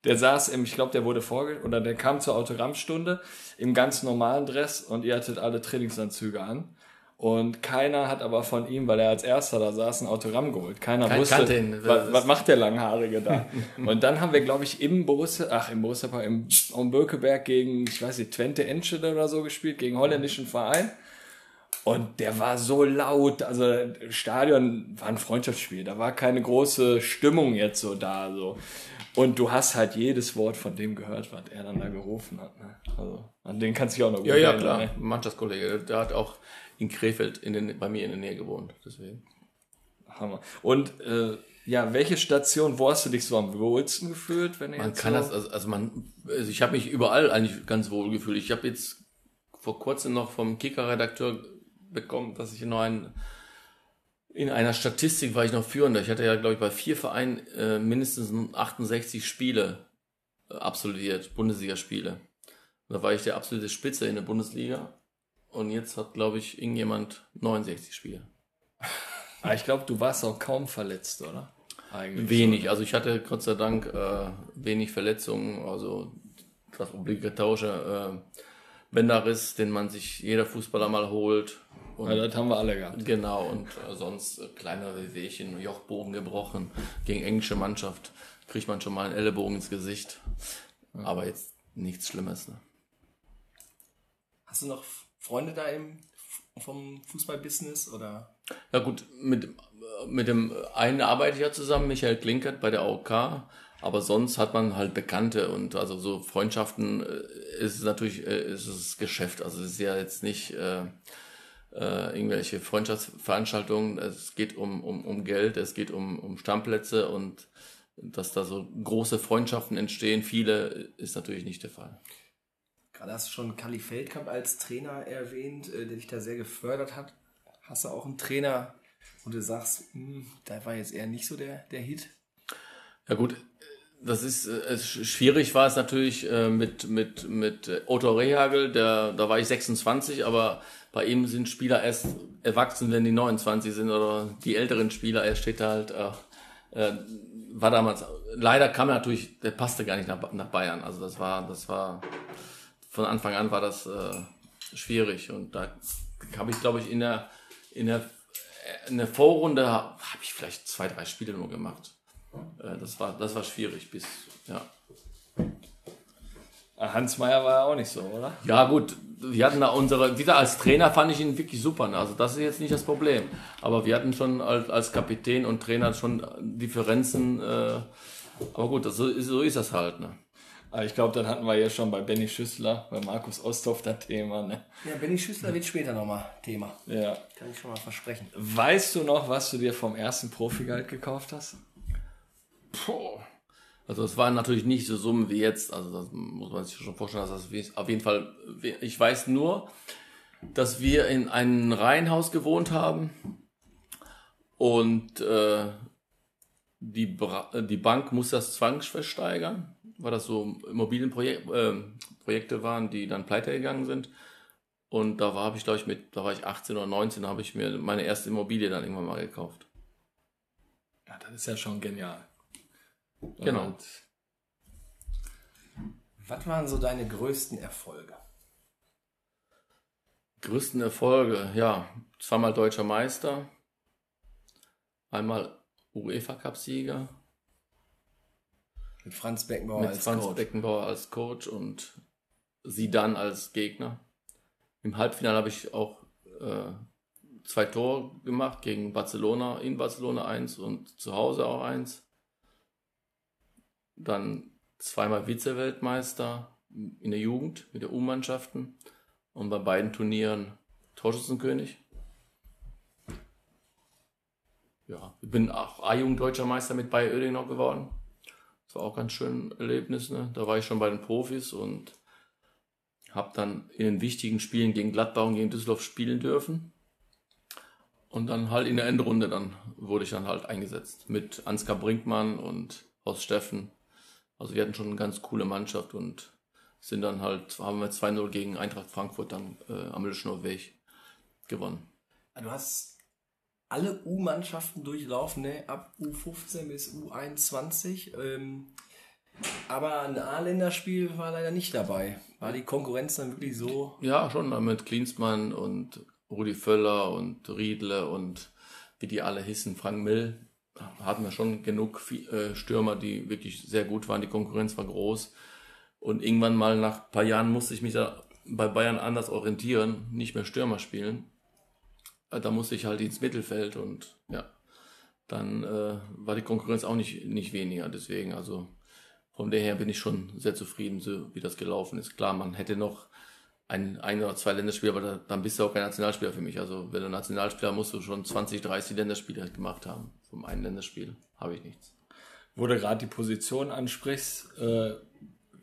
Der saß im, ich glaube, der wurde vorge... Oder der kam zur Autogrammstunde im ganz normalen Dress und ihr hattet alle Trainingsanzüge an. Und keiner hat aber von ihm, weil er als erster da saß, ein Autogramm geholt. Keiner Kein- wusste, ihn. was, was macht der Langhaarige da? und dann haben wir, glaube ich, im Borussia, ach, im Borussia im, im Bökeberg gegen, ich weiß nicht, Twente Enschede oder so gespielt, gegen holländischen Verein. Und der war so laut, also das Stadion war ein Freundschaftsspiel, da war keine große Stimmung jetzt so da, so. Und du hast halt jedes Wort von dem gehört, was er dann da gerufen hat, ne? Also, an den kannst du dich auch noch gut Ja, ja, klar. ne? Mannschaftskollege, der hat auch in Krefeld in den, bei mir in der Nähe gewohnt. Deswegen. Hammer. Und, äh, ja, welche Station, wo hast du dich so am wohlsten gefühlt, wenn Man kann so das, also, also man, also ich habe mich überall eigentlich ganz wohl gefühlt. Ich habe jetzt vor kurzem noch vom Kicker-Redakteur bekommen, dass ich noch ein, in einer Statistik war ich noch führender. Ich hatte ja, glaube ich, bei vier Vereinen äh, mindestens 68 Spiele äh, absolviert, Bundesligaspiele. Da war ich der absolute Spitze in der Bundesliga. Und jetzt hat, glaube ich, irgendjemand 69 Spiele. Aber ich glaube, du warst auch kaum verletzt, oder? Eigentlich Wenig. Also ich hatte Gott sei Dank äh, wenig Verletzungen. Also das obligatorische äh, Bänderriss, den man sich jeder Fußballer mal holt. Und Ja, das haben wir alle gehabt. Genau, und äh, sonst äh, kleinere Wehwehchen, Jochbogen gebrochen. Gegen englische Mannschaft kriegt man schon mal einen Ellenbogen ins Gesicht. Aber jetzt nichts Schlimmes. Ne? Hast du noch Freunde da im, vom Fußballbusiness oder? Ja gut, mit, mit dem einen arbeite ich ja zusammen, Michael Klinkert bei der AOK, aber sonst hat man halt Bekannte und also so Freundschaften äh, ist natürlich äh, ist es Geschäft. Also es ist ja jetzt nicht äh, äh, irgendwelche Freundschaftsveranstaltungen. Es geht um, um, um Geld, es geht um, um Stammplätze und dass da so große Freundschaften entstehen, viele ist natürlich nicht der Fall. Gerade hast du schon Kali Feldkamp als Trainer erwähnt, äh, der dich da sehr gefördert hat. Hast du auch einen Trainer, wo du sagst, hm, da war jetzt eher nicht so der, der Hit? Ja gut, das ist äh, es, schwierig war es natürlich äh, mit mit mit Otto Rehagel, der da war ich 26, aber bei ihm sind Spieler erst erwachsen, wenn die 29 sind oder die älteren Spieler. Er steht da halt äh, war damals leider kam er natürlich, der passte gar nicht nach, nach Bayern. Also das war das war von Anfang an war das äh, schwierig und da habe ich glaube ich in der in der in der Vorrunde habe ich vielleicht zwei drei Spiele nur gemacht. Äh, das war, das war schwierig bis, ja. Ah, Hans Meyer war ja auch nicht so, oder? Ja, gut, wir hatten da unsere, wieder als Trainer fand ich ihn wirklich super. Ne? Also, das ist jetzt nicht das Problem. Aber wir hatten schon als, als Kapitän und Trainer schon Differenzen. Äh, aber gut, das, so, ist- so ist das halt. Ne? Aber ich glaube, dann hatten wir ja schon bei Benny Schüssler, bei Markus Osthoff das Thema. Ne? Ja, Benny Schüssler wird später nochmal Thema. Ja. Kann ich schon mal versprechen. Weißt du noch, was du dir vom ersten Profigehalt gekauft hast? Puh. Also es waren natürlich nicht so Summen wie jetzt. Also das muss man sich schon vorstellen, dass das auf jeden Fall. Ich weiß nur, dass wir in einem Reihenhaus gewohnt haben und äh, die, Bra die Bank muss das zwangsversteigern, weil das so Immobilienprojekte äh, Projekte waren, die dann pleite gegangen sind. Und da war habe ich glaube ich mit, da war ich 18 oder 19, da habe ich mir meine erste Immobilie dann irgendwann mal gekauft. Ja, das ist ja schon genial. Genau. Und Was waren so deine größten Erfolge? Größten Erfolge, ja, zweimal deutscher Meister, einmal UEFA Cup Sieger Mit Franz Beckenbauer mit als Franz Coach. Beckenbauer als Coach und sie dann als Gegner. Im Halbfinale habe ich auch äh, zwei Tore gemacht gegen Barcelona, in Barcelona eins und zu Hause auch eins. Dann zweimal Vize-Weltmeister in der Jugend mit der U-Mannschaften und bei beiden Turnieren Torschützenkönig. Ja, ich bin auch A-Jugend deutscher Meister mit Bayer Oerding noch geworden. Das war auch ganz schön ein Erlebnis. Ne? Da war ich schon bei den Profis und habe dann in den wichtigen Spielen gegen Gladbach und gegen Düsseldorf spielen dürfen. Und dann halt in der Endrunde dann wurde ich dann halt eingesetzt mit Ansgar Brinkmann und Horst Steffen. Also wir hatten schon eine ganz coole Mannschaft und sind dann halt, haben wir 2-0 gegen Eintracht Frankfurt dann äh, am Lüschner Weg gewonnen. Du hast alle U-Mannschaften durchlaufen, ne? ab U15 bis U21. Ähm, aber ein A-Länderspiel war leider nicht dabei. War die Konkurrenz dann wirklich so? Ja, schon mit Klinsmann und Rudi Völler und Riedle und wie die alle hissen, Frank Mill, hatten wir schon genug äh, Stürmer, die wirklich sehr gut waren. Die Konkurrenz war groß. Und irgendwann mal nach ein paar Jahren musste ich mich da bei Bayern anders orientieren, nicht mehr Stürmer spielen. Äh, Da musste ich halt ins Mittelfeld und ja, dann äh, war die Konkurrenz auch nicht, nicht weniger. Deswegen, also von daher bin ich schon sehr zufrieden, so wie das gelaufen ist. Klar, man hätte noch ein, ein oder zwei Länderspiele, aber da, dann bist du auch kein Nationalspieler für mich. Also wenn du Nationalspieler musst du schon 20, 30 Länderspiele gemacht haben. Vom einen Länderspiel habe ich nichts. wo du gerade die Position ansprichst, äh,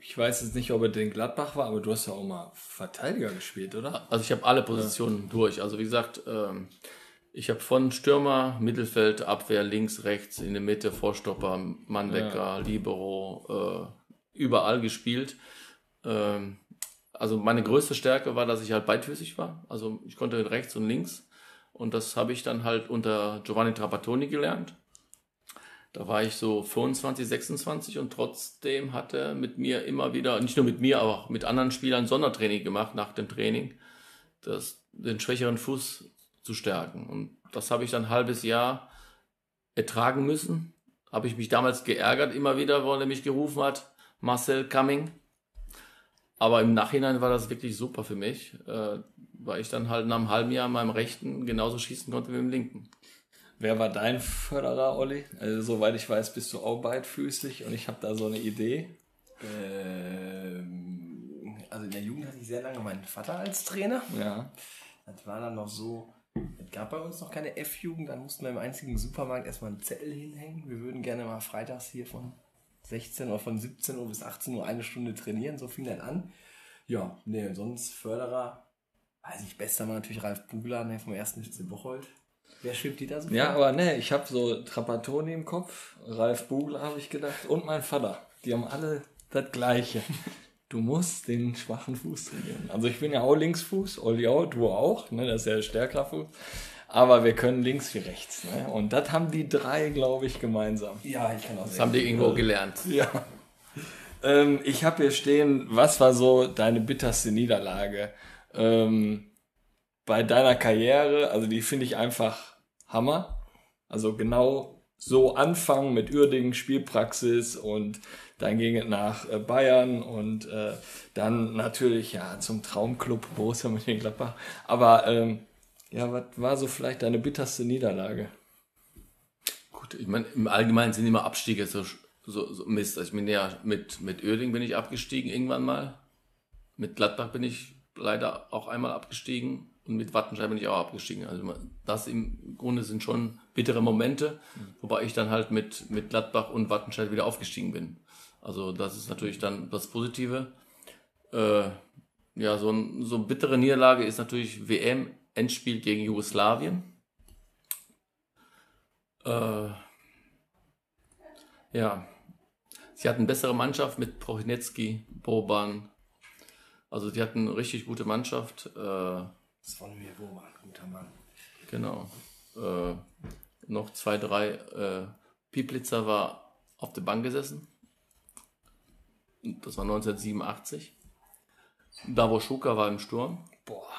ich weiß jetzt nicht, ob er den Gladbach war, aber du hast ja auch mal Verteidiger gespielt, oder? Also ich habe alle Positionen durch. Also wie gesagt, ähm, ich habe von Stürmer, Mittelfeld, Abwehr, links, rechts, in der Mitte, Vorstopper, Mannwecker, Libero, äh, überall gespielt. Ähm, also meine größte Stärke war, dass ich halt beidfüßig war. Also ich konnte rechts und links. Und das habe ich dann halt unter Giovanni Trapattoni gelernt. Da war ich so 25, 26 und trotzdem hat er mit mir immer wieder, nicht nur mit mir, aber auch mit anderen Spielern Sondertraining gemacht nach dem Training, das, den schwächeren Fuß zu stärken. Und das habe ich dann ein halbes Jahr ertragen müssen. Habe ich mich damals geärgert immer wieder, wo er mich gerufen hat, Marcel Cumming. Aber im Nachhinein war das wirklich super für mich, äh, weil ich dann halt nach einem halben Jahr meinem Rechten genauso schießen konnte wie dem Linken. Wer war dein Förderer, Olli? Also soweit ich weiß, bist du auch beidfüßig und ich habe da so eine Idee. Ähm, also in der Jugend hatte ich sehr lange meinen Vater als Trainer. Ja. Das war dann noch so, es gab bei uns noch keine F-Jugend, dann mussten wir im einzigen Supermarkt erstmal einen Zettel hinhängen. Wir würden gerne mal freitags hier von 16 oder von 17 Uhr bis 18 Uhr eine Stunde trainieren, so fing das an. Ja, nee, sonst Förderer, weiß ich, bester war natürlich Ralf Bugler, ne, vom ersten FC Bocholt. Wer schwebt die da so Ja, vor? aber ne, ich habe so Trapattoni im Kopf, Ralf Bugler habe ich gedacht und mein Vater. Die haben alle das Gleiche. Du musst den schwachen Fuß trainieren. Also ich bin ja auch Linksfuß, Olli auch, du auch, ne, das ist ja der stärkere Fuß. Aber wir können links wie rechts. Ne? Und das haben die drei, glaube ich, gemeinsam. Ja, ich kann auch Das haben die irgendwo gelernt. Ja. Ähm, ich habe hier stehen, was war so deine bitterste Niederlage ähm, bei deiner Karriere? Also die finde ich einfach Hammer. Also genau so anfangen mit Uerdingen Spielpraxis und dann ging es nach äh, Bayern und äh, dann natürlich ja zum Traumclub Borussia Mönchengladbach. Aber ähm, ja, was war so vielleicht deine bitterste Niederlage? Gut, ich meine, im Allgemeinen sind immer Abstiege so, so, so Mist. Also ich bin ja mit, mit Oerding bin ich abgestiegen irgendwann mal. Mit Gladbach bin ich leider auch einmal abgestiegen und mit Wattenscheid bin ich auch abgestiegen. Also das im Grunde sind schon bittere Momente, wobei ich dann halt mit, mit Gladbach und Wattenscheid wieder aufgestiegen bin. Also das ist natürlich dann das Positive. Äh, ja, so, ein, so eine bittere Niederlage ist natürlich WM-Endspiel gegen Jugoslawien. Äh, ja, sie hatten eine bessere Mannschaft mit Prochinecki, Boban. Also die hatten eine richtig gute Mannschaft. Äh, Das war mir Boban, guter Mann. genau. Äh, noch zwei, drei. Äh, Pieplitzer war auf der Bank gesessen. Das war 1987. Davo Schuka war im Sturm. Boah.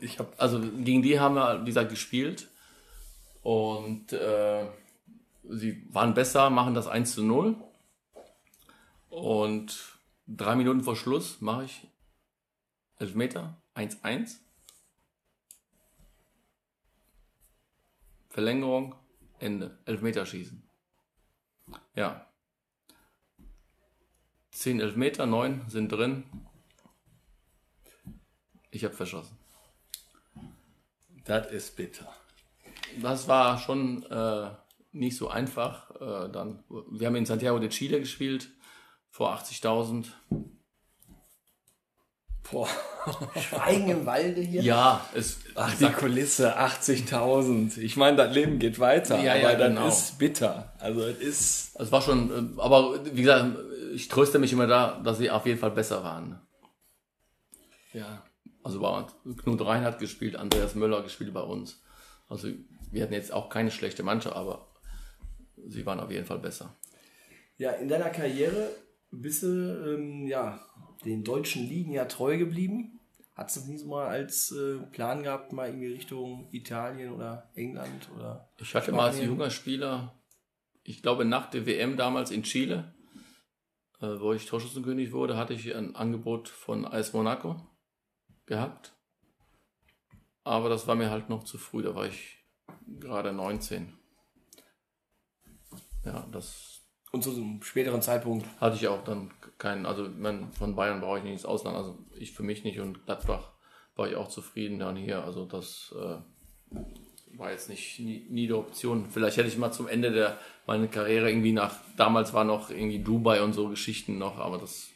Ich habe Also gegen die haben wir, wie gesagt, gespielt. Und äh, sie waren besser, machen das 1 zu 0. Und drei Minuten vor Schluss mache ich Elfmeter, 1-1. Verlängerung, Ende. Elfmeterschießen. Ja. Zehn Elfmeter, neun sind drin. Ich habe verschossen. Das ist bitter. Das war schon äh, nicht so einfach. Äh, dann, wir haben in Santiago de Chile gespielt, vor 80.000. Boah. Schweigen im Walde hier. Ja, es, Ach, die Kulisse, 80.000. Ich meine, das Leben geht weiter, Ja, aber ja, das genau. ist bitter. Also, es ist. es war schon, äh, aber wie gesagt, ich tröste mich immer da, dass sie auf jeden Fall besser waren. Ja. Also war Knut Rhein hat gespielt, Andreas Möller gespielt bei uns. Also wir hatten jetzt auch keine schlechte Mannschaft, aber sie waren auf jeden Fall besser. Ja, in deiner Karriere bist du ähm, ja, den deutschen Ligen ja treu geblieben. Hattest du das nie so mal als äh, Plan gehabt, mal in die Richtung Italien oder England oder Ich hatte mal als Spanien? junger Spieler, ich glaube nach der WM damals in Chile, äh, wo ich Torschützenkönig wurde, hatte ich ein Angebot von AS Monaco gehabt. Aber das war mir halt noch zu früh, da war ich gerade 19. Ja, das Und zu einem späteren Zeitpunkt. hatte ich auch dann keinen, also mein, von Bayern brauche ich nicht ins Ausland, also ich für mich nicht und Gladbach war ich auch zufrieden dann hier, also das äh, war jetzt nicht nie, nie die Option. Vielleicht hätte ich mal zum Ende der meiner Karriere irgendwie nach, damals war noch irgendwie Dubai und so Geschichten noch, aber das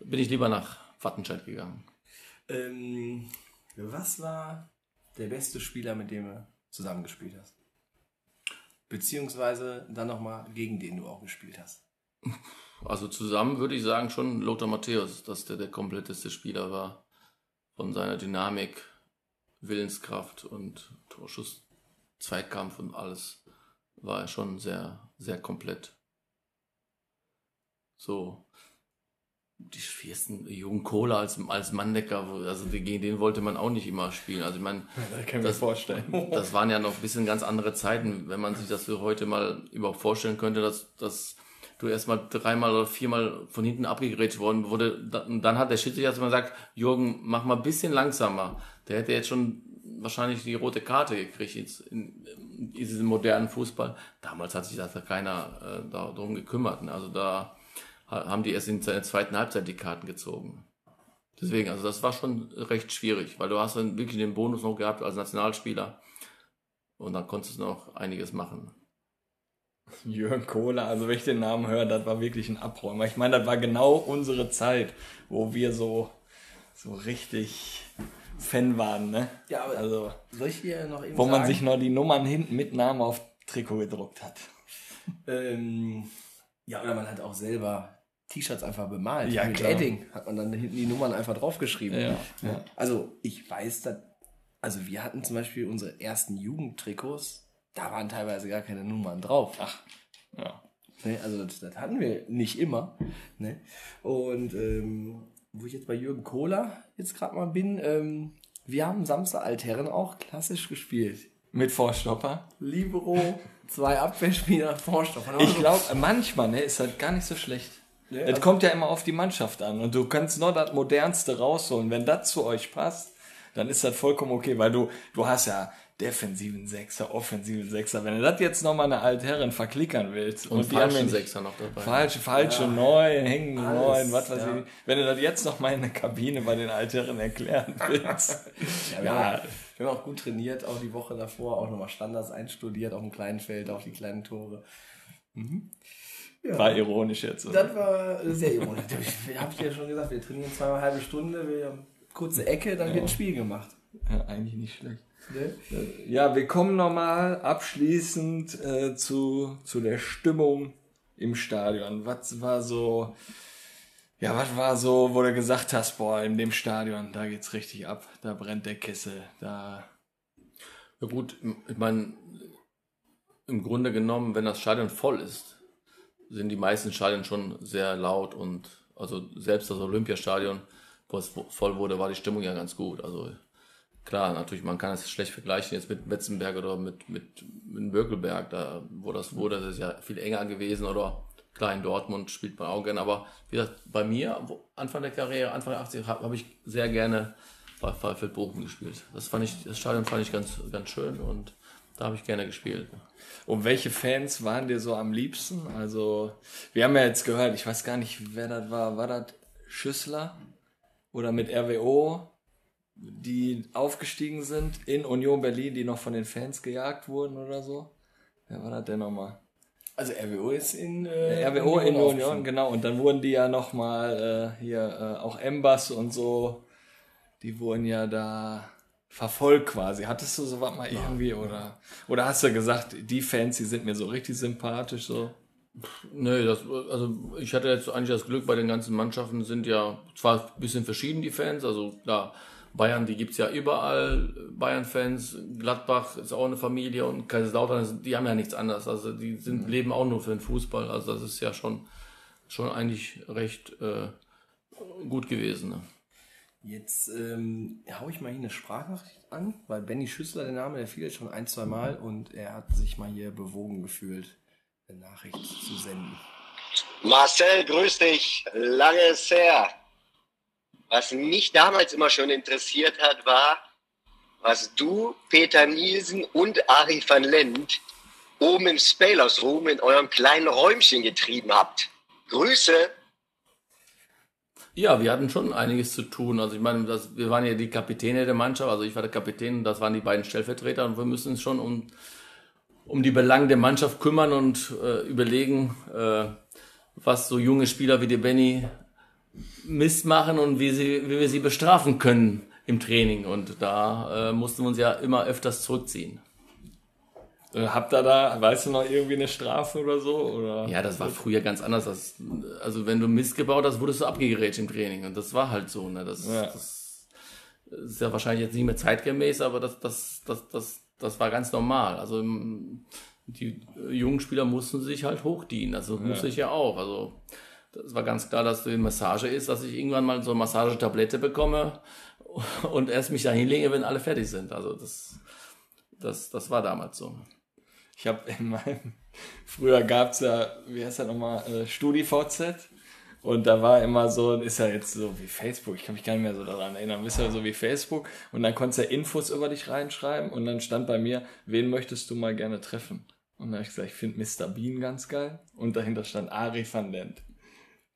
bin ich lieber nach Wattenscheid gegangen. Ähm, was war der beste Spieler, mit dem du zusammengespielt hast? Beziehungsweise dann nochmal gegen den du auch gespielt hast. Also zusammen würde ich sagen schon Lothar Matthäus, dass der der kompletteste Spieler war. Von seiner Dynamik, Willenskraft und Torschuss, Zweikampf und alles war er schon sehr, sehr komplett. So, die schwersten Jungen Kohler als, als Manndecker, wo- also gegen den wollte man auch nicht immer spielen. Also ich meine, Das kann Das- vorstellen. das waren ja noch ein bisschen ganz andere Zeiten, wenn man sich das so heute mal überhaupt vorstellen könnte, dass, dass du erstmal dreimal oder viermal von hinten abgegrätscht worden wurde. Und Dann hat der Schiedsrichter mal gesagt, Jürgen, mach mal ein bisschen langsamer. Der hätte jetzt schon wahrscheinlich die rote Karte gekriegt jetzt in, in diesem modernen Fußball. Damals hat sich da keiner äh, darum gekümmert. Ne? Also da haben die erst in der zweiten Halbzeit die Karten gezogen. Deswegen, also das war schon recht schwierig, weil du hast dann wirklich den Bonus noch gehabt als Nationalspieler. Und dann konntest du noch einiges machen. Jürgen Kohler, also wenn ich den Namen höre, das war wirklich ein Abräumer. Ich meine, das war genau unsere Zeit, wo wir so, so richtig Fan waren, ne? Ja, aber also, soll ich dir noch eben wo man sagen? sich noch die Nummern hinten mit Namen auf Trikot gedruckt hat. Ähm, ja, oder man hat auch selber T-Shirts einfach bemalt. Ja, Mit klar. Edding hat man dann hinten die Nummern einfach draufgeschrieben. Ja, ja. Also ich weiß, dass, also wir hatten zum Beispiel unsere ersten Jugendtrikots, da waren teilweise gar keine Nummern drauf. Ach, ja. Ne? Also das, das hatten wir nicht immer. Ne? Und ähm, wo ich jetzt bei Jürgen Kohler jetzt gerade mal bin, ähm, wir haben Samstag Altherren auch klassisch gespielt. Mit Vorstopper. Libero, zwei Abwehrspieler, Vorstoff. Ich glaube, manchmal ne, ist das gar nicht so schlecht. Ja, es also- kommt ja immer auf die Mannschaft an und du kannst nur das Modernste rausholen. Wenn das zu euch passt, dann ist das vollkommen okay, weil du, du hast ja defensiven Sechser, offensiven Sechser. Wenn du das jetzt nochmal eine Altherren verklickern willst Und die haben ja falschen Sechser noch dabei. Falsche, falsche, neun, hängende Alles, neun, was weiß ja. ich. Wenn du das jetzt noch mal in der Kabine bei den Altherren erklären willst. Ja, wir, Haben, wir haben auch gut trainiert, auch die Woche davor, auch nochmal Standards einstudiert, auf dem kleinen Feld, auf die kleinen Tore. War ironisch jetzt. oder? Das war äh, sehr ironisch. Ich habe dir ja schon gesagt, wir trainieren zweimal eine halbe Stunde, wir haben kurze Ecke, dann wird ein Spiel gemacht. Ja, eigentlich nicht schlecht. Ne? Ja, wir kommen nochmal abschließend äh, zu, zu der Stimmung im Stadion. Was war so, ja, was war so, wo du gesagt hast, boah, in dem Stadion, da geht's richtig ab, da brennt der Kessel, da. Ja gut, ich meine, im Grunde genommen, wenn das Stadion voll ist, sind die meisten Stadien schon sehr laut und also selbst das Olympiastadion, wo es voll wurde, war die Stimmung ja ganz gut. Also klar, natürlich, man kann es schlecht vergleichen jetzt mit Metzenberg oder mit, mit, mit Bökelberg, da wo das wurde, das ist ja viel enger gewesen oder klar in Dortmund spielt man auch gerne, aber wie gesagt, bei mir, Anfang der Karriere, Anfang der 80er, habe hab ich sehr gerne bei VfL Bochum gespielt. Das fand ich, das Stadion fand ich ganz, ganz schön und da habe ich gerne gespielt. Und welche Fans waren dir so am liebsten? Also, wir haben ja jetzt gehört, ich weiß gar nicht, wer das war. War das Schüssler? Oder mit RWO, die aufgestiegen sind in Union Berlin, die noch von den Fans gejagt wurden oder so? Wer war das denn nochmal? Also RWO ist in äh, RWO in Union, genau. Und dann wurden die ja nochmal äh, hier äh, auch Embas und so, die wurden ja da verfolgt quasi. Hattest du sowas mal irgendwie oder oder hast du gesagt, die Fans, die sind mir so richtig sympathisch so? Nee, das, also ich hatte jetzt eigentlich das Glück, bei den ganzen Mannschaften sind ja zwar ein bisschen verschieden die Fans, also klar, Bayern, die gibt's ja überall, Bayern-Fans, Gladbach ist auch eine Familie und Kaiserslautern, die haben ja nichts anderes, also die sind, leben auch nur für den Fußball, also das ist ja schon, schon eigentlich recht äh, gut gewesen. Ne? Jetzt ähm, hau ich mal hier eine Sprachnachricht an, weil Benny Schüssler, der Name, der fiel jetzt schon ein, zwei Mal und er hat sich mal hier bewogen gefühlt, eine Nachricht zu senden. Marcel, grüß dich. Lange ist her. Was mich damals immer schon interessiert hat, war, was du, Peter Nielsen und Ari van Lent oben im Spalers Room in eurem kleinen Räumchen getrieben habt. Grüße. Ja, wir hatten schon einiges zu tun. Also ich meine, das, wir waren ja die Kapitäne der Mannschaft, also ich war der Kapitän, das waren die beiden Stellvertreter und wir müssen uns schon um, um die Belange der Mannschaft kümmern und äh, überlegen, äh, was so junge Spieler wie der Benny Mist machen und wie, sie, wie wir sie bestrafen können im Training. Und da äh, mussten wir uns ja immer öfters zurückziehen. Äh, Habt ihr da, weißt du noch, irgendwie eine Strafe oder so? Oder? Ja, das war früher ganz anders. Das, also wenn du Mist gebaut hast, wurdest du abgegerätscht im Training. Und das war halt so. Ne? Das, Ja. das ist ja wahrscheinlich jetzt nicht mehr zeitgemäß, aber das, das, das, das, das war ganz normal. Also ähm, die äh, jungen Spieler mussten sich halt hochdienen. Also musste ich ja auch. Also das war ganz klar, dass die Massage ist, dass ich irgendwann mal so eine Massagetablette bekomme und erst mich da hinlege, wenn alle fertig sind. Also das, das, das war damals so. Ich habe in meinem, früher gab's ja, wie heißt das nochmal, äh, StudiVZ. Und da war immer so, ist ja jetzt so wie Facebook, ich kann mich gar nicht mehr so daran erinnern, ist ja so wie Facebook. Und dann konntest du ja Infos über dich reinschreiben und dann stand bei mir, wen möchtest du mal gerne treffen? Und dann habe ich gesagt, ich finde Mr. Bean ganz geil. Und dahinter stand Ari van Lent.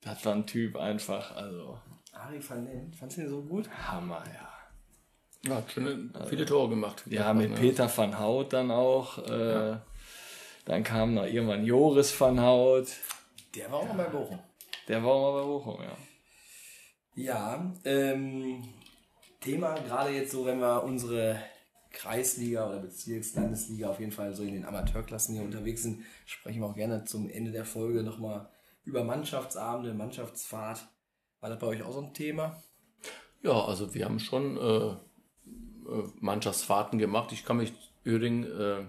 Das war ein Typ einfach, also Ari van Lent, fandst du den so gut? Hammer, ja. Ja, hat schon viele Tore gemacht. Ja, mit? Peter van Hout dann auch. Äh, Dann kam noch irgendwann Joris van Hout. Der war auch mal bei Bochum. Der war auch mal bei Bochum, ja. Ja, ähm, Thema gerade jetzt so, wenn wir unsere Kreisliga oder Bezirks-, Landesliga auf jeden Fall so in den Amateurklassen hier unterwegs sind, sprechen wir auch gerne zum Ende der Folge nochmal über Mannschaftsabende, Mannschaftsfahrt. War das bei euch auch so ein Thema? Ja, also wir haben schon äh, äh, Mannschaftsfahrten gemacht. Ich kann mich Öhring äh,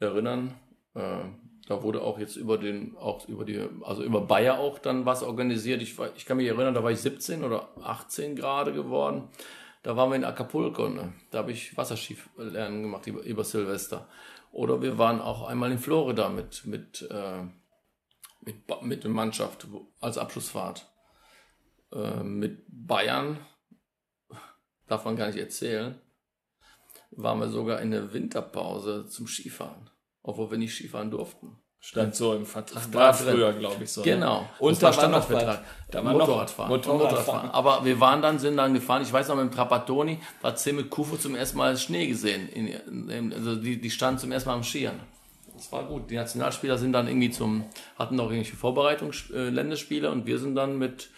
erinnern. Äh, da wurde auch jetzt über den, auch über die, also über Bayer auch dann was organisiert. Ich, ich kann mich erinnern, da war ich 17 oder 18 gerade geworden. Da waren wir in Acapulco. Ne? Da habe ich Wasserskilernen gemacht über, über Silvester. Oder wir waren auch einmal in Florida mit, mit, äh, mit, mit der Mannschaft als Abschlussfahrt. Äh, mit Bayern darf man gar nicht erzählen, waren wir sogar in der Winterpause zum Skifahren, obwohl wir nicht Skifahren durften. Stand so im Vertrag. war War früher, glaube ich, so. ne? Genau. Und das da war noch Standardvertrag. Da war noch Motorradfahren. Motorradfahren. Aber wir waren dann, sind dann gefahren. Ich weiß noch, mit dem Trapattoni, da hat Zim mit Kufu zum ersten Mal Schnee gesehen. In, in, also die, die standen zum ersten Mal am Skiern. Das war gut. Die Nationalspieler sind dann irgendwie zum, hatten noch irgendwelche Vorbereitungs, äh, und wir sind dann mit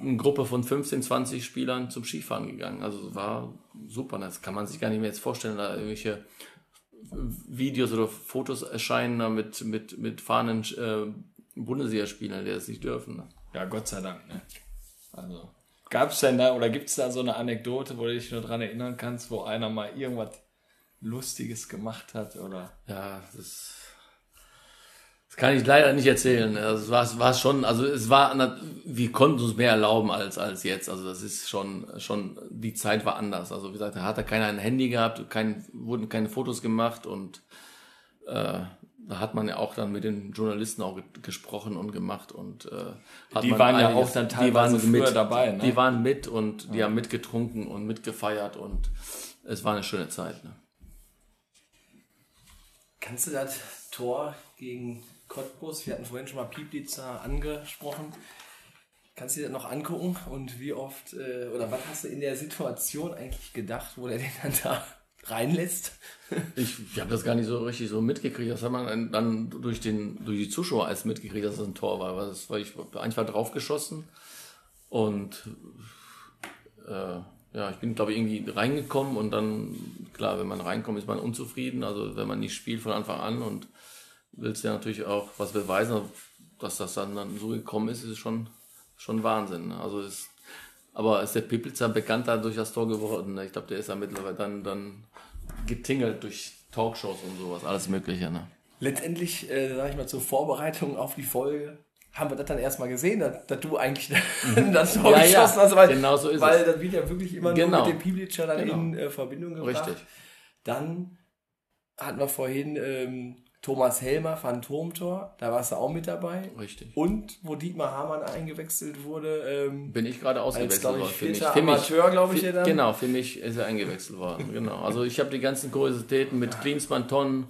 einer Gruppe von 15, 20 Spielern zum Skifahren gegangen. Also war super. Das kann man sich gar nicht mehr jetzt vorstellen, da irgendwelche Videos oder Fotos erscheinen da mit, mit, mit fahrenden äh, Bundesligaspielern, die das nicht dürfen. Ne? Ja, Gott sei Dank, ne? Also. Gab's denn da, oder gibt's da so eine Anekdote, wo du dich nur dran erinnern kannst, wo einer mal irgendwas Lustiges gemacht hat, oder? Ja, das, das kann ich leider nicht erzählen. Also es war, es war schon, also es war, wir konnten uns mehr erlauben als, als jetzt. Also das ist schon, schon, die Zeit war anders. Also wie gesagt, da hat er keiner ein Handy gehabt, kein, wurden keine Fotos gemacht und äh, da hat man ja auch dann mit den Journalisten auch ge- gesprochen und gemacht und äh, hat Die man waren ja auch dann die teilweise waren früher mit, dabei, ne? Die waren mit und die haben mitgetrunken und mitgefeiert und es war eine schöne Zeit. Ne? Kannst du das Tor gegen Cottbus, wir hatten vorhin schon mal Pieplitzer angesprochen, kannst du dir das noch angucken und wie oft, äh, oder was hast du in der Situation eigentlich gedacht, wo der den dann da reinlässt? Ich, ich habe das gar nicht so richtig so mitgekriegt. Das hat man dann, durch, den, durch die Zuschauer erst mitgekriegt, dass das ein Tor war. Weil das war ich eigentlich war draufgeschossen und äh, ja, ich bin glaube ich irgendwie reingekommen und dann klar, wenn man reinkommt, ist man unzufrieden. Also wenn man nicht spielt von Anfang an und willst ja natürlich auch was beweisen, dass das dann, dann so gekommen ist, ist schon schon Wahnsinn. ne? Also ist aber ist der Piplitzer bekannter durch das Tor geworden? ne? Ich glaube, der ist ja mittlerweile dann, dann getingelt durch Talkshows und sowas, alles Mögliche. Ne? Letztendlich, äh, sag ich mal, zur Vorbereitung auf die Folge, haben wir das dann erstmal gesehen, dass, dass du eigentlich das Tor Mhm. Ja, ja, geschossen hast, weil, genau so ist weil es. das wird ja wirklich immer Genau. nur mit dem Pieplitzer dann Genau. in äh, Verbindung gebracht. Richtig. Dann hatten wir vorhin ähm, Thomas Helmer, Phantomtor, da warst du auch mit dabei. Richtig. Und wo Dietmar Hamann eingewechselt wurde, ähm, Bin ich gerade ausgewechselt glaub ich, worden. Für mich. Für mich. Amateur, glaub ich, Für- ja dann. Genau, für mich ist er eingewechselt worden. Genau. Also ich habe die ganzen Kuriositäten mit Klinsmann, Ton,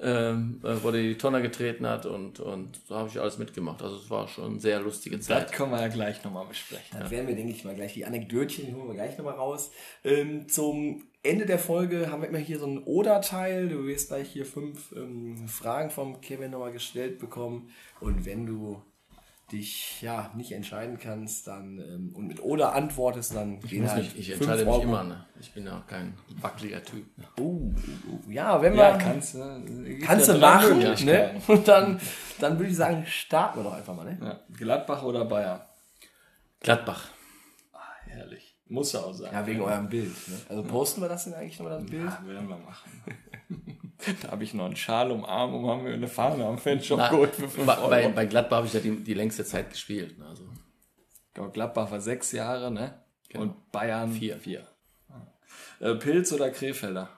ähm, äh, wo der die Tonne getreten hat und, und so habe ich alles mitgemacht. Also es war schon eine sehr lustige Das Zeit. können wir ja gleich nochmal besprechen. Das werden wir, denke ich mal, gleich die Anekdötchen, die holen wir gleich nochmal raus. Ähm, zum Ende der Folge haben wir immer hier so einen Oder-Teil. Du wirst gleich hier fünf ähm, Fragen vom Kevin nochmal gestellt bekommen. Und wenn du dich ja nicht entscheiden kannst, dann ähm, und mit Oder antwortest, dann Ich, gehen muss halt mich, ich entscheide mich immer. Ne? Ich bin ja kein wackeliger Typ. Uh, uh, uh. Ja, wenn Ja, wir kannst du. gibt kannst ja du machen, ne? Und dann, dann würde ich sagen, starten wir doch einfach mal, ne? Ja. Gladbach oder Bayern? Gladbach. Herrlich. Muss ja auch sein. Ja, wegen eurem Bild. Ne? Also posten wir das denn eigentlich nochmal das Bild? Ja, werden wir machen. da habe ich noch einen Schal um Arm und haben wir eine Fahne am Fanshop Na, geholt für 5 bei, Euro. bei, bei Gladbach habe ich ja die, die längste Zeit gespielt. Ne? Also Ich glaube, Gladbach war sechs Jahre, ne? Genau. Und Bayern Vier. vier. Äh, Pilz oder Krefelder?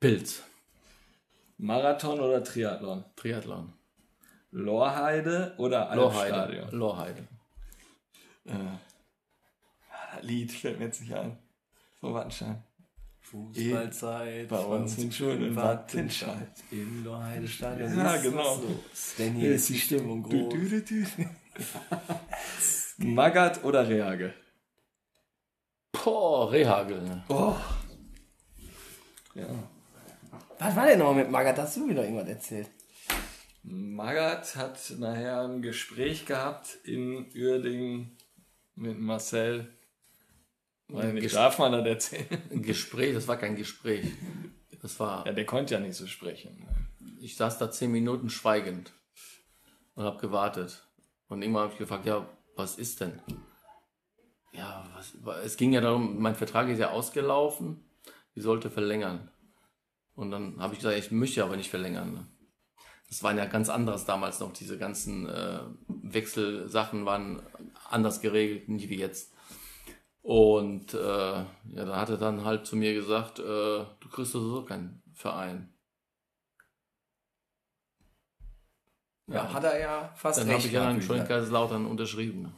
Pilz. Marathon oder Triathlon? Triathlon. Lorheide oder Lorheide. Albstadion? Lorheide. Das Lied fällt mir jetzt nicht ein. Von Wattenschein. Fußballzeit. Bei uns in Schulen in Wattenscheid. Im Loheide-Stadion. Ja, ist genau. los. Denn hier ist die Stimmung groß. du, du, du. Magat oder Reage? Boah, Rehagel. Oh. Ja. Was war denn noch mit Magat? Hast du wieder irgendwas erzählt? Magat hat nachher ein Gespräch gehabt in Uerdingen mit Marcel. Nicht, Ges- darf man das erzählen? Ein Gespräch, das war kein Gespräch. Das war, Ja, der konnte ja nicht so sprechen. ich saß da zehn Minuten schweigend und habe gewartet. Und irgendwann habe ich gefragt, ja, was ist denn? Ja, was, es ging ja darum, mein Vertrag ist ja ausgelaufen, ich sollte verlängern. Und dann habe ich gesagt, ich möchte aber nicht verlängern. Ne? Das war ja ganz anderes damals noch. Diese ganzen äh, Wechselsachen waren anders geregelt, nicht wie jetzt. Und äh, ja, da hat er dann halt zu mir gesagt, äh, du kriegst sowieso keinen Verein. Ja, hat er ja fast Dann habe recht. ich ja dann schon in. Kaiserslautern unterschrieben.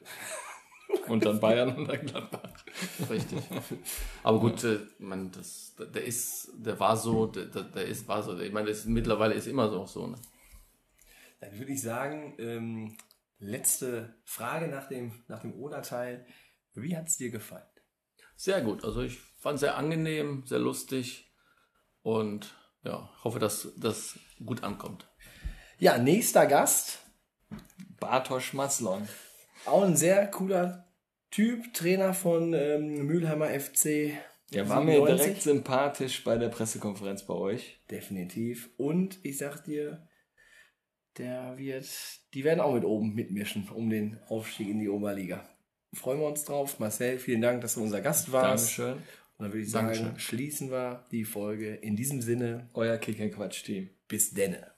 Und dann Bayern und dann Gladbach. Richtig. Aber gut, äh, man, das, der ist, der war so, der, der der ist, war so. Ich meine, das ist, mittlerweile ist immer so auch so. Ne? Dann würde ich sagen, ähm, letzte Frage nach dem, nach dem Oder-Teil. Wie hat es dir gefallen? Sehr gut. Also ich fand sehr angenehm, sehr lustig und ja, hoffe, dass das gut ankommt. Ja, nächster Gast. Bartosz Maslon. Auch ein sehr cooler Typ, Trainer von ähm, Mülheimer FC. Der war mir 97. direkt sympathisch bei der Pressekonferenz bei euch. Definitiv. Und ich sag dir, der wird, die werden auch mit oben mitmischen um den Aufstieg in die Oberliga. Freuen wir uns drauf. Marcel, vielen Dank, dass du unser Gast warst. Dankeschön. Und dann würde ich sagen, Dankeschön. schließen wir die Folge in diesem Sinne. Euer Kick-Quatsch-Team. Bis denne.